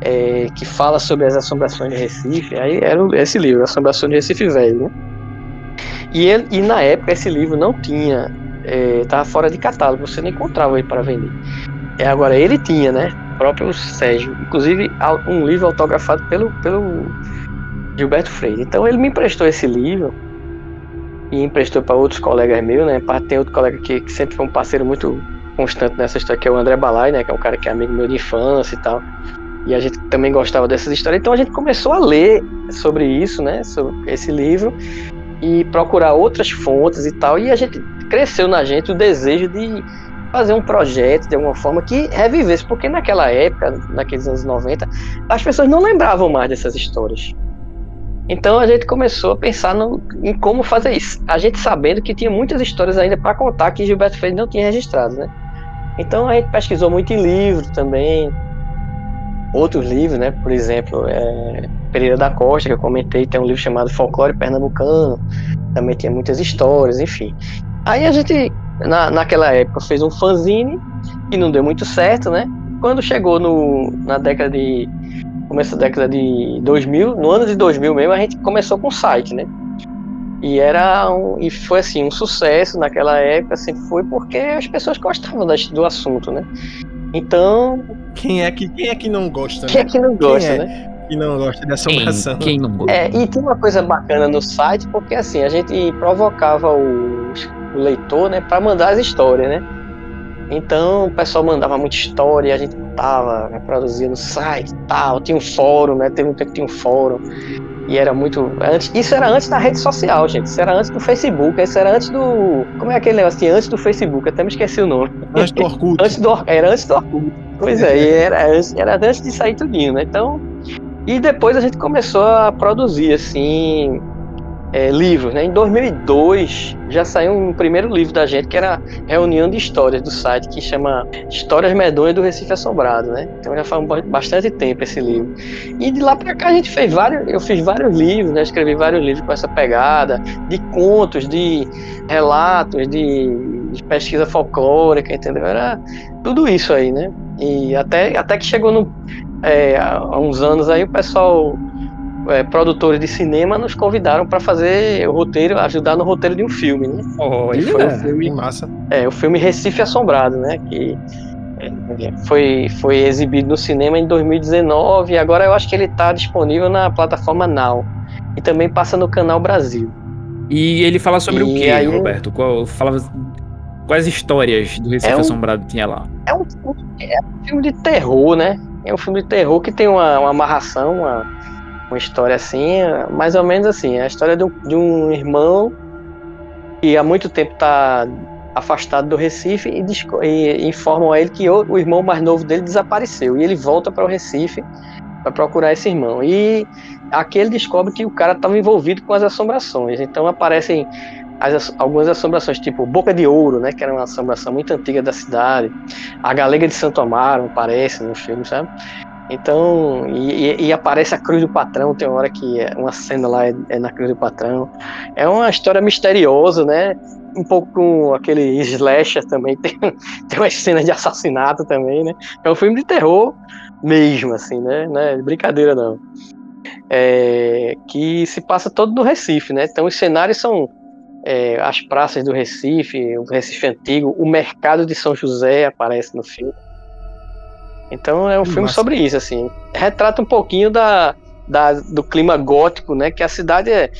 é, que fala sobre as assombrações de Recife. Aí era esse livro, Assombrações de Recife Velho. Né? E, ele, e na época esse livro não tinha, estava é, fora de catálogo, você não encontrava ele para vender. É, agora ele tinha, né? O próprio Sérgio, inclusive um livro autografado pelo, pelo Gilberto Freire. Então ele me emprestou esse livro e emprestou para outros colegas meus, né? Tem outro colega que, que sempre foi um parceiro muito constante nessa história, que é o André Balai, né? Que é um cara que é amigo meu de infância e tal. E a gente também gostava dessas histórias. Então a gente começou a ler sobre isso, né? Sobre esse livro e procurar outras fontes e tal. E a gente cresceu na gente o desejo de fazer um projeto de alguma forma que revivesse, porque naquela época, naqueles anos 90, as pessoas não lembravam mais dessas histórias. Então a gente começou a pensar no, em como fazer isso. A gente sabendo que tinha muitas histórias ainda para contar que Gilberto Freire não tinha registrado, né? Então a gente pesquisou muito em livro também, outros livros, né? Por exemplo, é, Pereira da Costa, que eu comentei, tem um livro chamado Folclore Pernambucano, também tinha muitas histórias, enfim. Aí a gente, na, naquela época, fez um fanzine, que não deu muito certo, né? Quando chegou no, na década de. Começo da década de 2000, no ano de 2000 mesmo, a gente começou com o site, né? E era um, e foi assim um sucesso naquela época, sempre foi porque as pessoas gostavam do assunto, né? Então. Quem é que, quem é que não gosta? Quem é né? é que não gosta, é né? Que não gosta de assombração. Quem, quem não gosta? É, e tem uma coisa bacana no site, porque assim, a gente provocava o, o leitor, né, para mandar as histórias, né? Então o pessoal mandava muita história, a gente tava, né, produzia no site tal, tinha um fórum, né? Teve um tempo que tinha um fórum. E era muito. Antes, isso era antes da rede social, gente. Isso era antes do Facebook. Isso era antes do. Como é aquele negócio? Assim, antes do Facebook, até me esqueci o nome. Antes do *laughs* Orkut. antes do, era antes do Orkut. Pois é, e era, era antes de sair tudinho, né? Então. E depois a gente começou a produzir, assim. É, livros. Né? Em 2002 já saiu um primeiro livro da gente que era reunião de histórias do site que chama Histórias Medonhas do Recife Assombrado, né? Então já faz bastante tempo esse livro. E de lá para cá a gente fez vários, eu fiz vários livros, né? Escrevi vários livros com essa pegada de contos, de relatos, de, de pesquisa folclórica, entendeu? Era tudo isso aí, né? E até, até que chegou no, é, há uns anos aí o pessoal é, produtores de cinema nos convidaram para fazer o roteiro, ajudar no roteiro de um filme, né? Olha, foi o filme, massa. É, o filme Recife Assombrado, né? Que é, foi, foi exibido no cinema em 2019 e agora eu acho que ele está disponível na plataforma Now e também passa no Canal Brasil. E ele fala sobre e o que, Roberto? Qual, fala, quais histórias do Recife é um, Assombrado tinha lá? É um, é um filme de terror, né? É um filme de terror que tem uma, uma amarração, uma, uma história assim, mais ou menos assim, é a história de um, de um irmão que há muito tempo está afastado do Recife e, e, informam a ele que o, o, irmão mais novo dele desapareceu e ele volta para o Recife para procurar esse irmão. E aqui ele descobre que o cara estava envolvido com as assombrações. Então aparecem as, algumas assombrações tipo Boca de Ouro né que era uma assombração muito antiga da cidade. A Galega de Santo Amaro aparece no filme sabe então, e, e, aparece a cruz do patrão, tem uma hora que é, uma cena lá é, é, na cruz do patrão. É uma história misteriosa, né? Um pouco com aquele slasher também, *laughs* tem, tem uma cena de assassinato também, né? É um filme de terror mesmo, assim, né? Não é brincadeira não. É, que se passa todo no Recife, né? Então os cenários são é, as praças do Recife, o Recife antigo, o mercado de São José aparece no filme. Então é um filme sobre isso, assim. Retrata um pouquinho da, da, do clima gótico, né? Que a cidade é,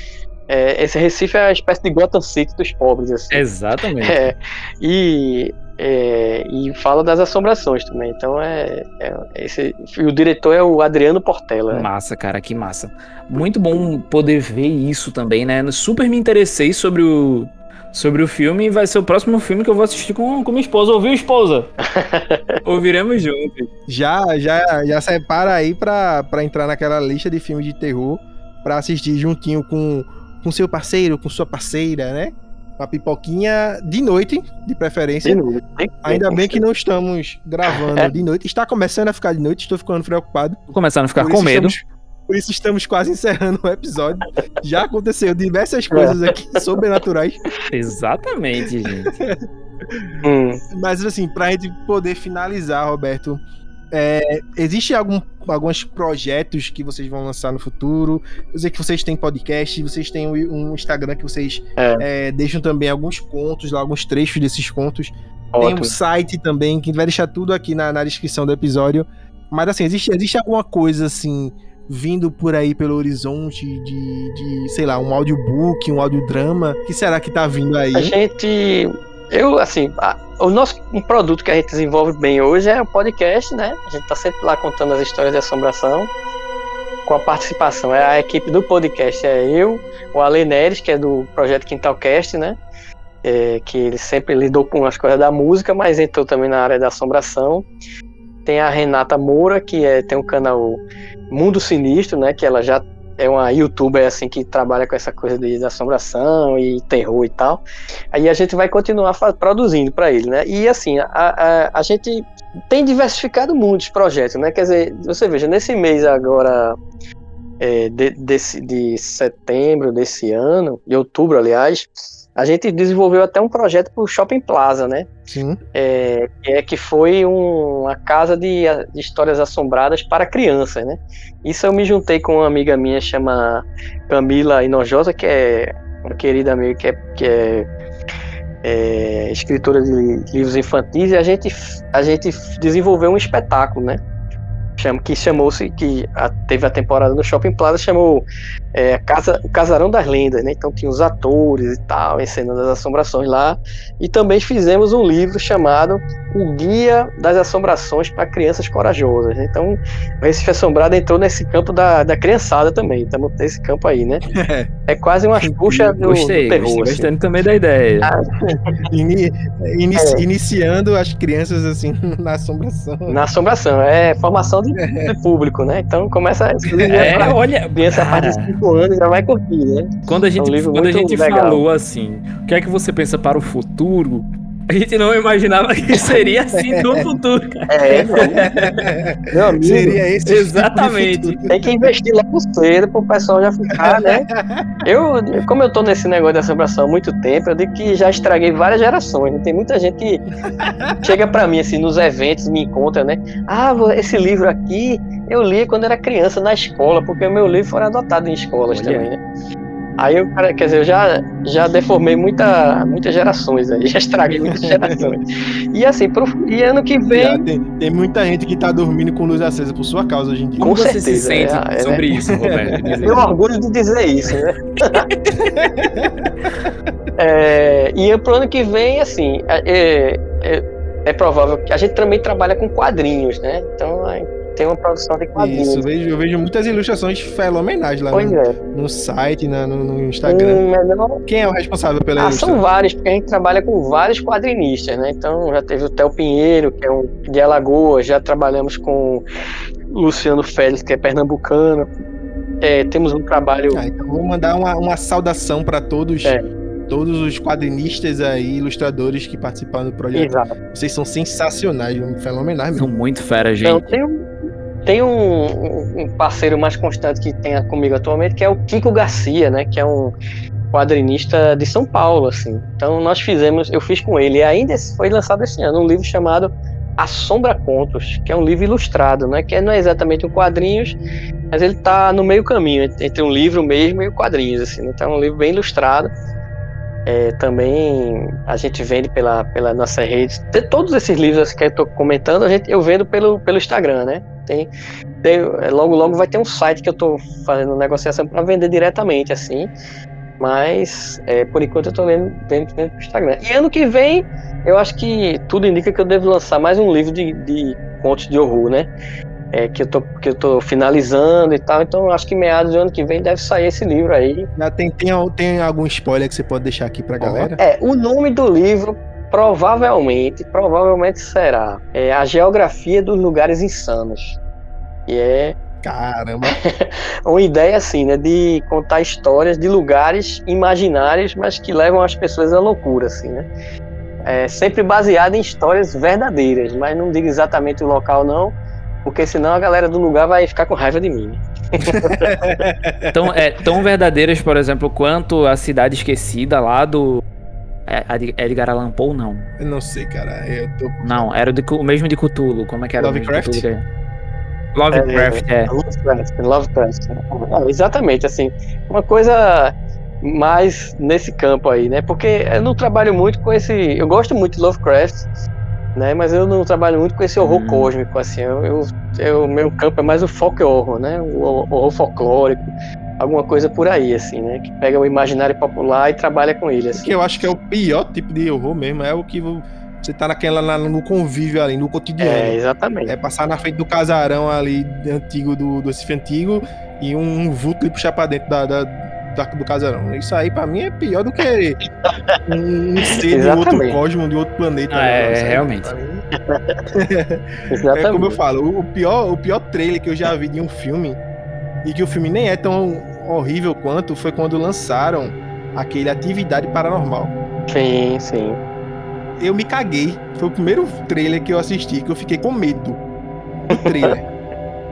é, Esse Recife é uma espécie de Gotham City dos pobres, assim. Exatamente. É, e, é, e fala das assombrações também. Então é. é esse, o diretor é o Adriano Portela. Né? Massa, cara, que massa. Muito bom poder ver isso também, né? Super me interessei sobre o, sobre o filme e vai ser o próximo filme que eu vou assistir com, com minha esposa. Ouviu, esposa? *laughs* Ouviremos juntos. Já, já, já separa aí pra, pra entrar naquela lista de filmes de terror pra assistir juntinho com, com seu parceiro, com sua parceira, né? Uma pipoquinha de noite, de preferência. De noite. Ainda bem que não estamos gravando *laughs* de noite. Está começando a ficar de noite, estou ficando preocupado. Tô começando a ficar com medo. Estamos por isso estamos quase encerrando o episódio. Já aconteceu diversas coisas aqui *laughs* sobrenaturais. Exatamente, gente. hum. Mas assim, pra gente poder finalizar, Roberto, é, existe algum alguns projetos que vocês vão lançar no futuro? Eu sei que vocês têm podcast, vocês têm um Instagram que vocês é. É, deixam também alguns contos, alguns trechos desses contos. Ótimo. Tem um site também, que a gente vai deixar tudo aqui na, na descrição do episódio. Mas assim, existe, existe alguma coisa assim vindo por aí pelo horizonte de, de sei lá, um audiobook, um audiodrama? O que será que tá vindo aí? A gente. Eu, assim, a, o nosso um produto que a gente desenvolve bem hoje é o podcast, né? A gente tá sempre lá contando as histórias de assombração com a participação. É a equipe do podcast, é eu, o Ale Neres, que é do projeto Quintalcast, né? É, que ele sempre lidou com as coisas da música, mas entrou também na área da assombração. Tem a Renata Moura, que é, tem um canal Mundo Sinistro, né? Que ela já é uma youtuber assim que trabalha com essa coisa de, assombração e terror e tal. Aí a gente vai continuar produzindo para ele, né? E assim, a, a, a, gente tem diversificado muitos projetos, né? Quer dizer, você veja, nesse mês agora é, de, desse, de setembro desse ano, de outubro, aliás, a gente desenvolveu até um projeto para o Shopping Plaza, né? Sim. É, é que foi um, uma casa de, de, histórias assombradas para crianças, né? Isso eu me juntei com uma amiga minha chama Camila Inojosa, que é uma querida amiga que é, que é, é escritora de livros infantis, e a gente, a gente desenvolveu um espetáculo, né? Que chamou-se, que a, teve a temporada no Shopping Plaza, chamou é, Casa, o Casarão das Lendas, né? Então tinha os atores e tal, encenando as assombrações lá. E também fizemos um livro chamado o guia das assombrações para crianças corajosas. Né? Então, o Recife Assombrado entrou nesse campo da, da criançada também. Estamos nesse campo aí, né? *laughs* É quase uma puxa do, gostei, do terror. Gostei, assim. também da ideia. Ah, *laughs* Ini, inici, é. Iniciando as crianças assim *laughs* na assombração. Na assombração, é formação de, de público, né? Então começa a é, pra, olha, criança a partir de 5 anos já vai curtir, né? Quando a gente, é um quando a gente falou assim, o que é que você pensa para o futuro? A gente não imaginava que *laughs* seria assim no futuro, cara. É, meu amigo. Seria esse tipo Exatamente. Tipo Tem que investir logo cedo pro pessoal já ficar, né? Eu, como eu tô nesse negócio de assombração há muito tempo, eu digo que já estraguei várias gerações. Né? Tem muita gente que chega pra mim, assim, nos eventos, me encontra, né? Ah, esse livro aqui eu li quando era criança na escola, porque o meu livro foi adotado em escolas Olha. também, né? Aí eu, quer dizer, eu já, já deformei muita, muitas gerações aí, *laughs* já estraguei muitas gerações. E assim, pro, e ano que vem. Tem, tem, muita gente que tá dormindo com luz acesa por sua causa hoje em dia. Com Como certeza, você se sente é, é sobre né? isso, Roberto? *laughs* Tenho orgulho de dizer isso, né? *laughs* é, e pro ano que vem, assim, é, é, é provável que a gente também trabalha com quadrinhos, né? Então tem uma produção de quadrinhos. Isso, eu vejo, eu vejo muitas ilustrações fenomenais lá no, é. no, site, na, no, no Instagram. Quem é o responsável pela ah, ilustração? São vários, porque a gente trabalha com vários quadrinistas, né? Então já teve o Theo Pinheiro, que é um de Alagoas, já trabalhamos com Luciano Félix, que é pernambucano. É, temos um trabalho. Ah, então vou mandar uma, uma saudação para todos. É todos os quadrinistas aí, ilustradores que participaram do projeto. Exato. Vocês são sensacionais, fenomenais mesmo. São muito fera, gente. Então, tem um, tem um, um, parceiro mais constante que tem comigo atualmente, que é o Kiko Garcia, né? Que é um quadrinista de São Paulo, assim. Então nós fizemos, eu fiz com ele, e ainda foi lançado esse ano, um livro chamado Assombra Contos, que é um livro ilustrado, né? Que não é exatamente um quadrinhos, mas ele está no meio caminho entre um livro mesmo e o quadrinhos, assim. Então é um livro bem ilustrado. É, também a gente vende pela, pela nossa rede. De todos esses livros que eu estou comentando, a gente, eu vendo pelo, pelo Instagram, né? Tem, tem, é, logo, logo vai ter um site que eu estou fazendo negociação para vender diretamente, assim. Mas, é, por enquanto, eu estou vendo, vendo pelo Instagram. E ano que vem, eu acho que tudo indica que eu devo lançar mais um livro de, de contos de horror, né? É, que, eu tô, que eu tô finalizando e tal. Então acho que meados do ano que vem deve sair esse livro aí. Já tem, tem, tem algum spoiler que você pode deixar aqui pra galera? É, o nome do livro provavelmente, provavelmente será é, A Geografia dos Lugares Insanos. E é Caramba! *laughs* uma ideia assim, né? De contar histórias de lugares imaginários, mas que levam as pessoas à loucura, assim, né? É sempre baseado em histórias verdadeiras, mas não digo exatamente o local, não porque senão a galera do lugar vai ficar com raiva de mim. *laughs* tão, é, tão verdadeiras, por exemplo, quanto a Cidade Esquecida lá do é, Edgar Allan Poe, não. Eu não sei, cara. Eu tô... Não, era de, o mesmo de Cthulhu. Como é que era Lovecraft? o mesmo de Cthulhu? Lovecraft, é. é. Lovecraft, Lovecraft. Ah, exatamente, assim. Uma coisa mais nesse campo aí, né? Porque eu não trabalho muito com esse. Eu gosto muito de Lovecraft, né? Mas eu não trabalho muito com esse horror hum. cósmico, assim. Eu, eu, eu, meu campo é mais o folk horror, né? O horror folclórico, alguma coisa por aí, assim, né? Que pega o imaginário popular e trabalha com ele, assim. que eu acho que é o pior tipo de horror mesmo, é o que você tá naquela, no convívio ali, no cotidiano. É, exatamente. É passar na frente do casarão ali antigo, do, do Recife Antigo, e um vulto lhe puxar pra dentro da da, do casarão. Isso aí pra mim é pior do que *laughs* um, um ser de outro cosmo, de outro planeta. Ah, é, *laughs* é realmente. é como eu falo, o pior, o pior trailer que eu já vi de um filme, e que o filme nem é tão horrível quanto, foi quando lançaram aquele Atividade Paranormal. Sim, sim. Eu me caguei. Foi o primeiro trailer que eu assisti, que eu fiquei com medo do trailer. *laughs*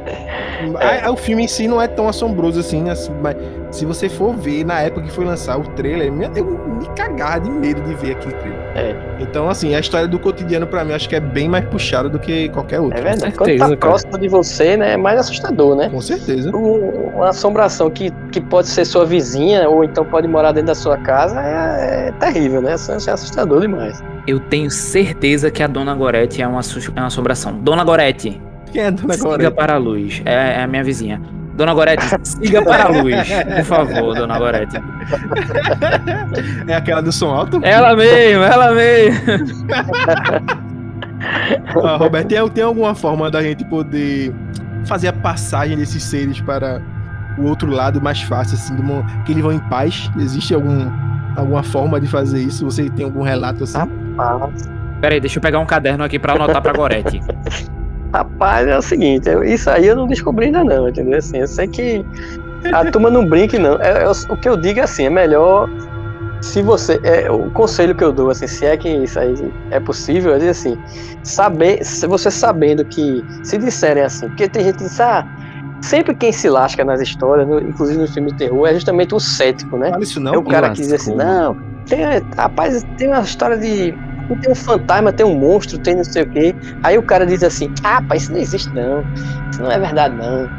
É. o filme em si não é tão assombroso assim, assim, mas se você for ver na época que foi lançar o trailer, eu me cagar de medo de ver aquele trailer. É. Então, assim, a história do cotidiano para mim acho que é bem mais puxada do que qualquer outra. É verdade. Quando tá próximo de você, né, é mais assustador, né? Com certeza. uma assombração que, que pode ser sua vizinha ou então pode morar dentro da sua casa é, é terrível, né? É assustador demais. Eu tenho certeza que a Dona Gorete é uma, é uma assombração. Dona Gorete, quem é a Dona Gorete? Siga para a luz. É, é a minha vizinha. Dona Gorete, siga para a luz. Por favor, Dona Gorete. É aquela do som alto? Ela mesmo, ela mesmo. *laughs* ah, Roberto, tem, tem alguma forma da gente poder fazer a passagem desses seres para o outro lado mais fácil, assim, que eles vão em paz? Existe algum, alguma forma de fazer isso? Você tem algum relato assim? Rapaz. Peraí, deixa eu pegar um caderno aqui para anotar pra Gorete. Rapaz, é o seguinte, eu, isso aí eu não descobri ainda não, entendeu? Assim, eu sei que a *laughs* turma não brinque, não. É, é, o que eu digo é assim, é melhor se você. É, o conselho que eu dou, assim, se é que isso aí é possível, é dizer assim, saber, se você sabendo que, se disserem assim, porque tem gente que diz, ah, sempre quem se lasca nas histórias, no, inclusive no filme de terror, é justamente o cético, né? Fala isso não, é o cara que diz assim, não, tem, rapaz, tem uma história de tem um fantasma, tem um monstro, tem não sei o quê. Aí o cara diz assim: ah, pá, isso não existe não. Isso não é verdade não.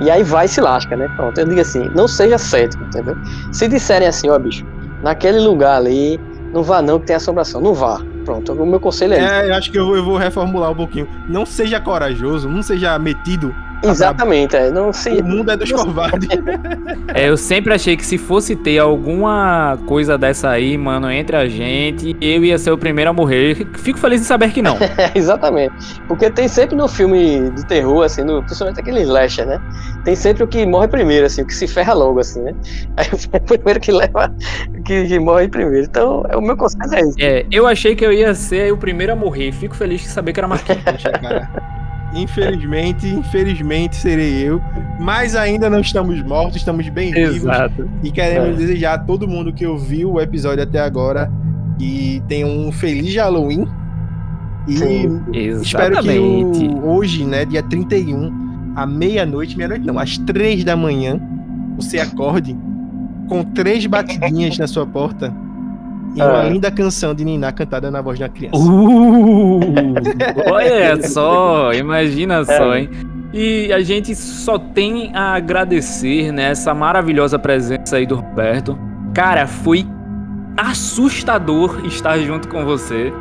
E aí vai e se lasca, né? Pronto, eu digo assim: não seja cético, entendeu? Se disserem assim, ó, bicho, naquele lugar ali, não vá não que tem assombração. Não vá. Pronto, o meu conselho é, é isso. eu acho que eu vou reformular um pouquinho. Não seja corajoso, não seja metido Exatamente, é. Não sei. O mundo é dos covardes. É, eu sempre achei que se fosse ter alguma coisa dessa aí, mano, entre a gente, eu ia ser o primeiro a morrer. Fico feliz em saber que não. *laughs* exatamente. Porque tem sempre no filme de terror, assim, no, principalmente aquele slasher, né? Tem sempre o que morre primeiro, assim, o que se ferra logo, assim, né? *laughs* Aí é o primeiro que leva, que, que morre primeiro. Então, é, o meu conselho é esse. É, eu achei que eu ia ser o primeiro a morrer. Fico feliz de saber que era Marquinhos. *laughs* cara. Infelizmente, infelizmente serei eu. Mas ainda não estamos mortos, estamos bem vivos. Exato. E queremos é. desejar a todo mundo que ouviu o episódio até agora que tenha um feliz Halloween. E Sim, espero que o, hoje, né, dia 31, à meia-noite, meia-noite não, às três da manhã, você acorde com três batidinhas na sua porta e uma é. linda canção de Niná cantada na voz de uma criança. Uh, *laughs* olha só, imagina é. só, hein? E a gente só tem a agradecer né, essa maravilhosa presença aí do Roberto. Cara, foi assustador estar junto com você.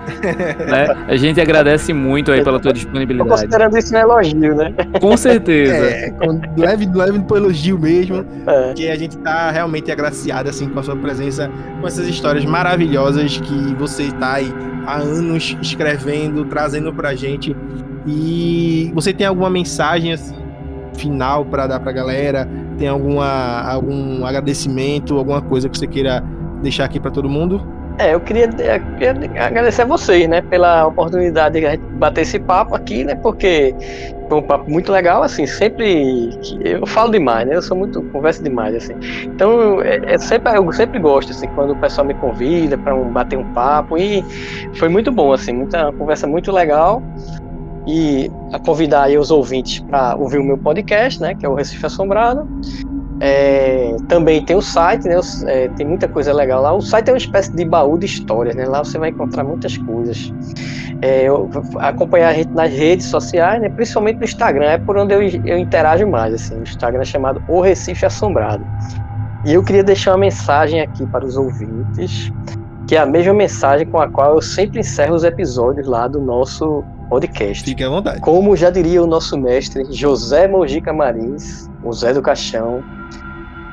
né? A gente agradece muito aí pela tua disponibilidade. Tô considerando isso um elogio, né? Com certeza. É, leve, leve pro elogio mesmo, é. que a gente tá realmente agraciado assim com a sua presença, com essas histórias maravilhosas que você tá aí há anos escrevendo, trazendo pra gente. E você tem alguma mensagem assim final para dar pra galera? Tem alguma algum agradecimento, alguma coisa que você queira deixar aqui para todo mundo? É, eu queria, eu queria, agradecer a vocês, né, pela oportunidade de bater esse papo aqui, né, porque foi um papo muito legal, assim, sempre, eu falo demais, né, eu sou muito, converso demais, assim, então é, é sempre, eu sempre gosto, assim, quando o pessoal me convida para um, bater um papo, e foi muito bom, assim, muita uma conversa muito legal, e convidar os ouvintes para ouvir o meu podcast, né, que é o Recife Assombrado, é, também tem o site, né? É, tem muita coisa legal lá. O site é uma espécie de baú de histórias, né? Lá você vai encontrar muitas coisas. É, eu, acompanhar a gente nas redes sociais, né? Principalmente no Instagram, é por onde eu, eu interajo mais. Assim, o Instagram é chamado O Recife Assombrado. E eu queria deixar uma mensagem aqui para os ouvintes, que é a mesma mensagem com a qual eu sempre encerro os episódios lá do nosso podcast. Fique à vontade. Como já diria o nosso mestre José Mojica Marins, o Zé do Caixão,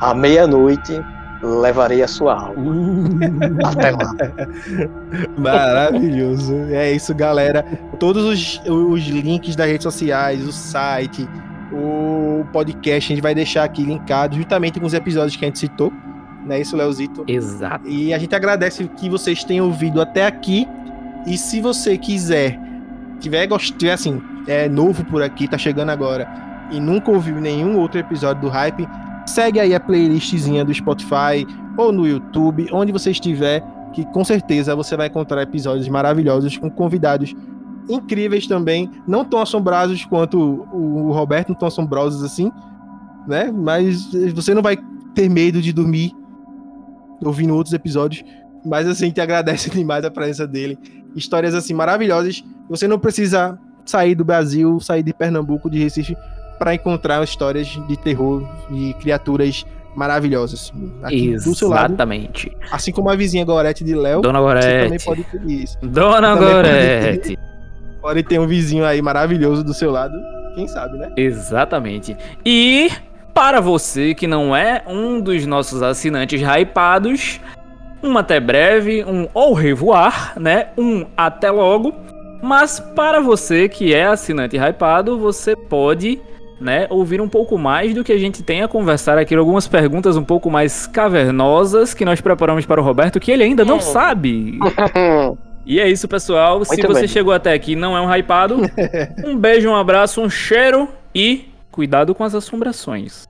à meia-noite levarei a sua alma. Uh. Até lá. *laughs* Maravilhoso. É isso, galera. Todos os, os links das redes sociais, o site, o podcast, a gente vai deixar aqui linkado justamente com os episódios que a gente citou. Não é isso, Leozito? Exato. E a gente agradece que vocês tenham ouvido até aqui. E se você quiser, tiver gostado, assim, é novo por aqui, tá chegando agora e nunca ouviu nenhum outro episódio do Hype, segue aí a playlistzinha do Spotify ou no YouTube, onde você estiver, que com certeza você vai encontrar episódios maravilhosos com convidados incríveis também, não tão assombrados quanto o Roberto, não tão assombrosos assim, né? Mas você não vai ter medo de dormir ouvindo outros episódios, mas assim, te agradece *laughs* demais a presença dele. Histórias assim maravilhosas. Você não precisa sair do Brasil, sair de Pernambuco, de Recife para encontrar histórias de terror e criaturas maravilhosas. Aqui Exatamente. Lado, assim como a vizinha Gorete de Léo. Dona Gorete. também pode ter isso. Dona Gorete. Pode, pode ter um vizinho aí maravilhoso do seu lado. Quem sabe, né? Exatamente. E para você que não é um dos nossos assinantes hypados, um até breve, um au revoir, né? Um até logo. Mas para você que é assinante hypado, você pode né, ouvir um pouco mais do que a gente tem a conversar aqui, algumas perguntas um pouco mais cavernosas que nós preparamos para o Roberto, que ele ainda não hum. sabe. *laughs* E é isso, pessoal. Muito Se você bem. chegou até aqui e não é um hypado, *laughs* um beijo, um abraço, um cheiro e cuidado com as assombrações.